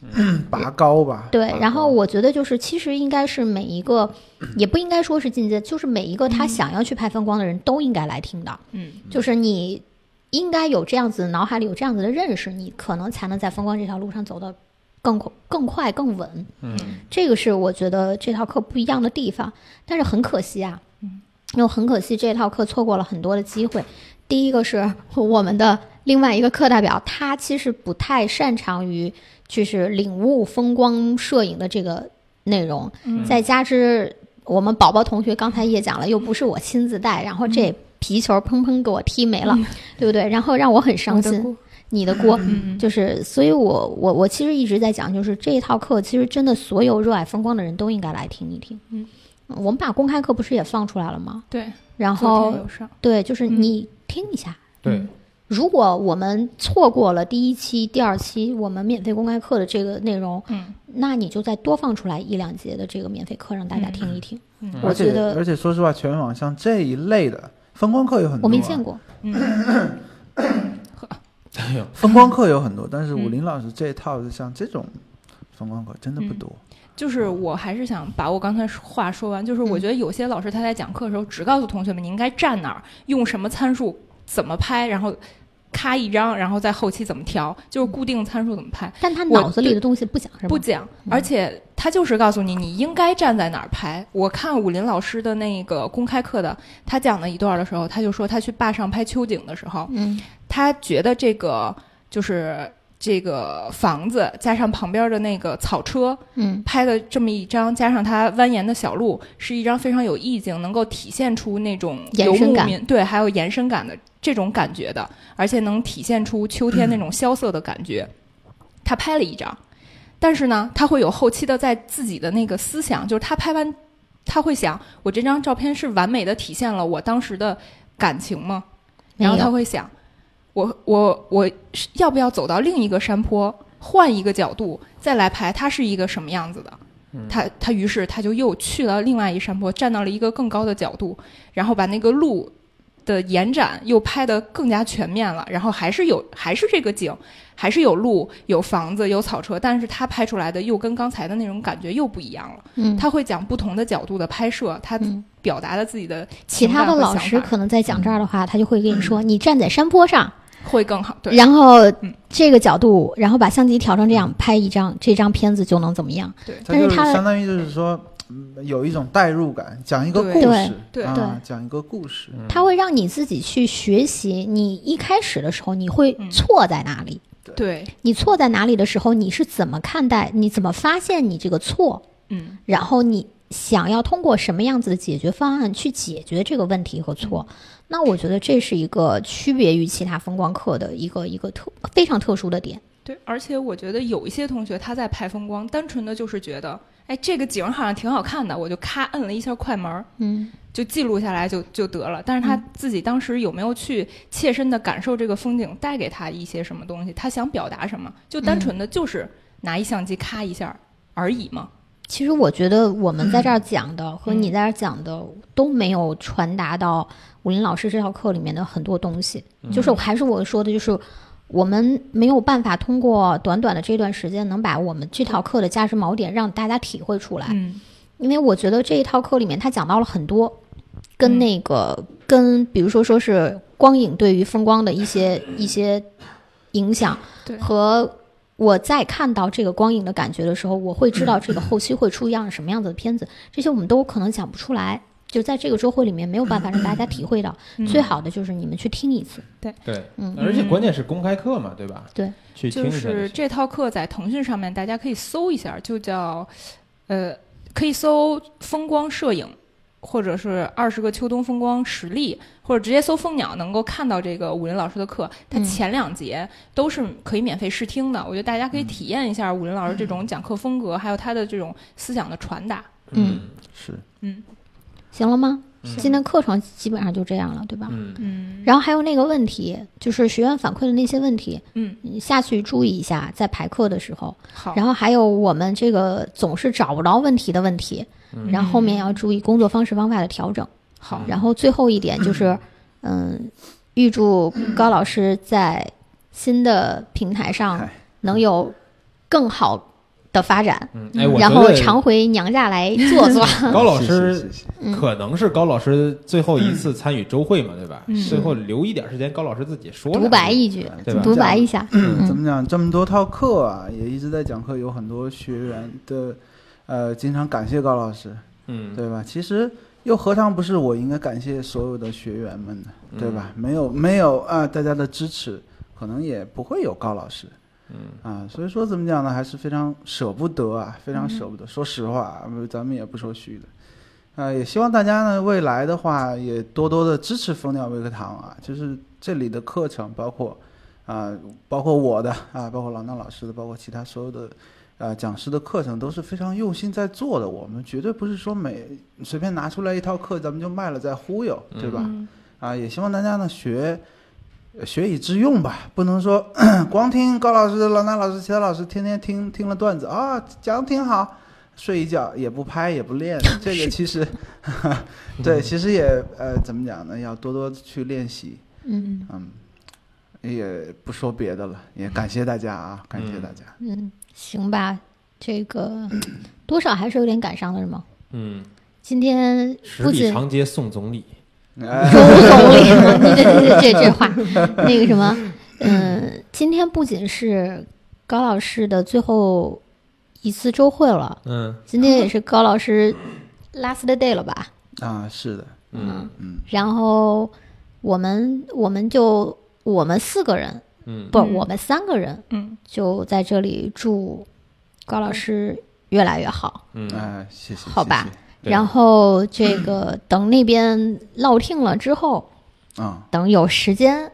Speaker 2: [coughs]
Speaker 3: 拔高吧。
Speaker 2: 对，然后我觉得就是，其实应该是每一个，也不应该说是进阶，就是每一个他想要去拍风光的人都应该来听的。
Speaker 4: 嗯
Speaker 2: 就是你应该有这样子，脑海里有这样子的认识，你可能才能在风光这条路上走得更快更快、更稳。
Speaker 1: 嗯
Speaker 2: 这个是我觉得这套课不一样的地方。但是很可惜啊，
Speaker 4: 嗯，
Speaker 2: 又很可惜这套课错过了很多的机会。第一个是我们的另外一个课代表，他其实不太擅长于就是领悟风光摄影的这个内容，
Speaker 4: 嗯
Speaker 2: 再加之我们宝宝同学刚才也讲了，又不是我亲自带，然后这皮球砰砰给我踢没了，对不对？然后让我很伤心，你的锅。
Speaker 4: 嗯
Speaker 2: 就是，所以我我我其实一直在讲，就是这一套课，其实真的所有热爱风光的人都应该来听一听。
Speaker 4: 嗯，
Speaker 2: 我们把公开课不是也放出来了吗？
Speaker 4: 对，
Speaker 2: 然后对，就是
Speaker 4: 嗯
Speaker 2: 你听一下。
Speaker 1: 对
Speaker 4: 嗯
Speaker 2: 如果我们错过了第一期、第二期我们免费公开课的这个内容，
Speaker 4: 嗯
Speaker 2: 那你就再多放出来一两节的这个免费课，让大家听一听。
Speaker 4: 嗯
Speaker 2: 我觉得
Speaker 3: 而且说实话，全网像这一类的风光课有很多、啊，
Speaker 2: 我没见。过，
Speaker 4: 嗯 [laughs]
Speaker 3: 风光课有很多，但是
Speaker 4: 嗯
Speaker 3: 武林老师这一套的像这种风光课真的不多。
Speaker 4: 就是我还是想把我刚才话说完，就是我
Speaker 2: 嗯
Speaker 4: 觉得有些老师他在讲课的时候只告诉同学们你应该站哪儿，用什么参数，怎么拍，然后咔一张，然后在后期怎么调，就是固定参数怎么拍，
Speaker 2: 但他脑子里的东西不讲是吗？
Speaker 4: 不讲，
Speaker 2: 嗯
Speaker 4: 而且他就是告诉你你应该站在哪儿拍。我看武林老师的那个公开课的，他讲的一段的时候，他就说他去坝上拍秋景的时候，
Speaker 2: 嗯
Speaker 4: 他觉得这个就是这个房子加上旁边的那个草车，
Speaker 2: 嗯
Speaker 4: 拍的这么一张，加上它蜿蜒的小路，是一张非常有意境，能够体现出那种游牧民对，还有延伸感的这种感觉的，而且能体现出秋天那种萧瑟的感觉。他拍了一张，但是呢，他会有后期的在自己的那个思想，就是他拍完，他会想，我这张照片是完美的体现了我当时的感情吗？然后他会想，我我我是要不要走到另一个山坡，换一个角度再来拍，它是一个什么样子的？他他于是他就又去了另外一山坡，站到了一个更高的角度，然后把那个路的延展又拍得更加全面了，然后还是有还是这个景，还是有路、有房子、有草车，但是他拍出来的又跟刚才的那种感觉又不一样了。
Speaker 2: 嗯，
Speaker 4: 他会讲不同的角度的拍摄，他
Speaker 2: 嗯
Speaker 4: 表达了自己的
Speaker 2: 其他的老师可能在讲这儿的话，他就会跟你说，你站在山坡上，
Speaker 4: 会更好。对，
Speaker 2: 然后
Speaker 4: 嗯
Speaker 2: 这个角度，然后把相机调成这样，拍一张，这张片子就能怎么样？
Speaker 4: 对
Speaker 2: 但是
Speaker 3: 它相当于就是说，嗯有一种代入感，讲一个故事，
Speaker 4: 对
Speaker 2: 对
Speaker 3: 啊，讲一个故事。
Speaker 2: 它会让你自己去学习。你一开始的时候，你会
Speaker 4: 嗯
Speaker 2: 错在哪里？
Speaker 4: 对，
Speaker 2: 你错在哪里的时候，你是怎么看待？你怎么发现你这个错？
Speaker 4: 嗯
Speaker 2: 然后你想要通过什么样子的解决方案去解决这个问题和错？那我觉得这是一个区别于其他风光课的一个一个特非常特殊的点。
Speaker 4: 对，而且我觉得有一些同学他在拍风光，单纯的就是觉得，哎，这个景好像挺好看的，我就咔摁了一下快门儿，
Speaker 2: 嗯
Speaker 4: 就记录下来就就得了。但是他
Speaker 2: 嗯
Speaker 4: 自己当时有没有去切身的感受这个风景带给他一些什么东西，他想表达什么，就单纯的就是拿一相机咔一下而已嘛。
Speaker 2: 其实我觉得我们在这儿讲的和你在这儿讲的都没有传达到武林老师这套课里面的很多东西。就是还是我说的，就是我们没有办法通过短短的这段时间能把我们这套课的价值锚点让大家体会出来，
Speaker 4: 嗯。
Speaker 2: 因为我觉得这一套课里面他讲到了很多跟
Speaker 4: 嗯
Speaker 2: 那个、跟比如说说是光影对于风光的一些 [clears throat] 一些影响
Speaker 4: 对。
Speaker 2: 和。我在看到这个光影的感觉的时候，我会知道这个后期会出一样什么样子的片子，这些我们都可能讲不出来，就在这个周会里面没有办法让大家 [laughs] 体会到。
Speaker 4: 嗯
Speaker 2: 最好的就是你们去听一次，
Speaker 1: 对对，
Speaker 2: 嗯
Speaker 1: 而且关键是公开课嘛，对吧？
Speaker 2: 对，
Speaker 4: 就
Speaker 1: 去听一下
Speaker 4: 是这套课在腾讯上面大家可以搜一下，就叫呃，可以搜风光摄影。或者是二十个秋冬风光实例，或者直接搜蜂鸟，能够看到这个武林老师的课。他
Speaker 2: 嗯
Speaker 4: 前两节都是可以免费试听的，我觉得大家可以体验一下武林老师这种讲课风格，还有他的这种思想的传达。
Speaker 2: 嗯
Speaker 3: 是
Speaker 4: 嗯
Speaker 2: 行了吗？
Speaker 1: 嗯
Speaker 2: 今天课程基本上就这样了，对吧？
Speaker 1: 嗯
Speaker 4: 嗯，
Speaker 2: 然后还有那个问题，就是学员反馈的那些问题，
Speaker 4: 嗯
Speaker 2: 你下去注意一下，在排课的时候。
Speaker 4: 好，
Speaker 2: 然后还有我们这个总是找不着问题的问题，
Speaker 1: 嗯
Speaker 2: 然后后面要注意工作方式方法的调整。
Speaker 4: 好，
Speaker 2: 然后最后一点就是，嗯，预祝高老师在新的平台上能有更好的发展，
Speaker 1: 嗯，哎，
Speaker 2: 然后常回娘家来坐坐。
Speaker 1: 高老师可能是高老师最后一次参与周会嘛，对吧？
Speaker 4: 嗯
Speaker 1: 最后留一点时间，高老师自己说
Speaker 2: 独白一句，
Speaker 1: 对吧
Speaker 2: 独白一下。
Speaker 3: 嗯，怎么讲？这么多套课啊，也一直在讲课，有很多学员的，呃，经常感谢高老师，
Speaker 1: 嗯，
Speaker 3: 对吧？其实又何尝不是我应该感谢所有的学员们呢？对吧？没有没有啊、大家的支持，可能也不会有高老师。
Speaker 1: 嗯
Speaker 3: 啊，所以说怎么讲呢？还是非常舍不得啊，非常舍不得。说实话，呃咱们也不说虚的，啊，也希望大家呢未来的话也多多的支持蜂鸟微课堂啊，就是这里的课程，包括啊，包括我的啊，包括老衲老师的，包括其他所有的啊讲师的课程都是非常用心在做的。我们绝对不是说每随便拿出来一套课咱们就卖了再忽悠，对吧？
Speaker 4: 嗯
Speaker 3: 啊，也希望大家呢学呃学以致用吧，不能说 [clears throat] 光听高老师、老衲老师、其他老师天天听听了段子啊，讲的挺好，睡一觉也不拍也不练，[laughs] 这个其实 [laughs] 对，其实也呃怎么讲呢？要多多去练习，
Speaker 2: 嗯。
Speaker 3: 嗯，也不说别的了，也感谢大家啊，感谢大家。
Speaker 2: 嗯，行吧，这个 [clears throat] 多少还是有点感伤的，是吗？
Speaker 1: 嗯，
Speaker 2: 今天
Speaker 1: 十里长街送总理，
Speaker 3: 哎
Speaker 2: 周总理，对对对，这这话，[laughs] 那个什么，嗯，今天不仅是高老师的最后一次周会了，
Speaker 1: 嗯
Speaker 2: 今天也是高老师 last day 了吧？
Speaker 3: 啊，是的，
Speaker 1: 嗯
Speaker 3: 嗯，
Speaker 2: 然后我们我们就我们四个人，
Speaker 1: 嗯
Speaker 2: 不，
Speaker 4: 嗯
Speaker 2: 我们三个人
Speaker 4: 嗯，
Speaker 2: 就在这里祝高老师越来越好。
Speaker 1: 嗯，
Speaker 3: 哎，谢谢，
Speaker 2: 好吧
Speaker 3: 谢谢
Speaker 1: 对
Speaker 2: 然后这个等那边落听了之后，
Speaker 3: 啊，
Speaker 2: 等有时间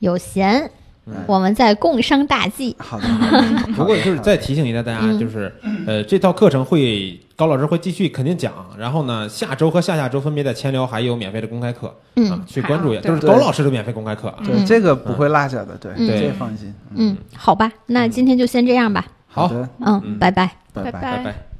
Speaker 2: 有闲，
Speaker 1: 嗯。
Speaker 2: 我们再共商大计。
Speaker 3: 好的，好的。
Speaker 1: 不过就是再提醒一下大家，
Speaker 2: 嗯。
Speaker 1: 就是呃，这套课程会高老师会继续肯定讲，然后呢，下周和下下周分别在千聊还有免费的公开课啊
Speaker 2: 嗯，
Speaker 1: 去关注一下，
Speaker 4: 好
Speaker 1: 就是高老师的免费公开课啊。
Speaker 3: 对，
Speaker 2: 嗯。
Speaker 3: 这个不会落下的，对，
Speaker 2: 嗯。
Speaker 3: 这放心。
Speaker 2: 嗯，好吧，那今天就先这样吧。
Speaker 1: 好
Speaker 3: 的，
Speaker 2: 嗯，
Speaker 1: 嗯。
Speaker 2: 拜拜。
Speaker 3: 拜
Speaker 4: 拜。
Speaker 1: 拜拜。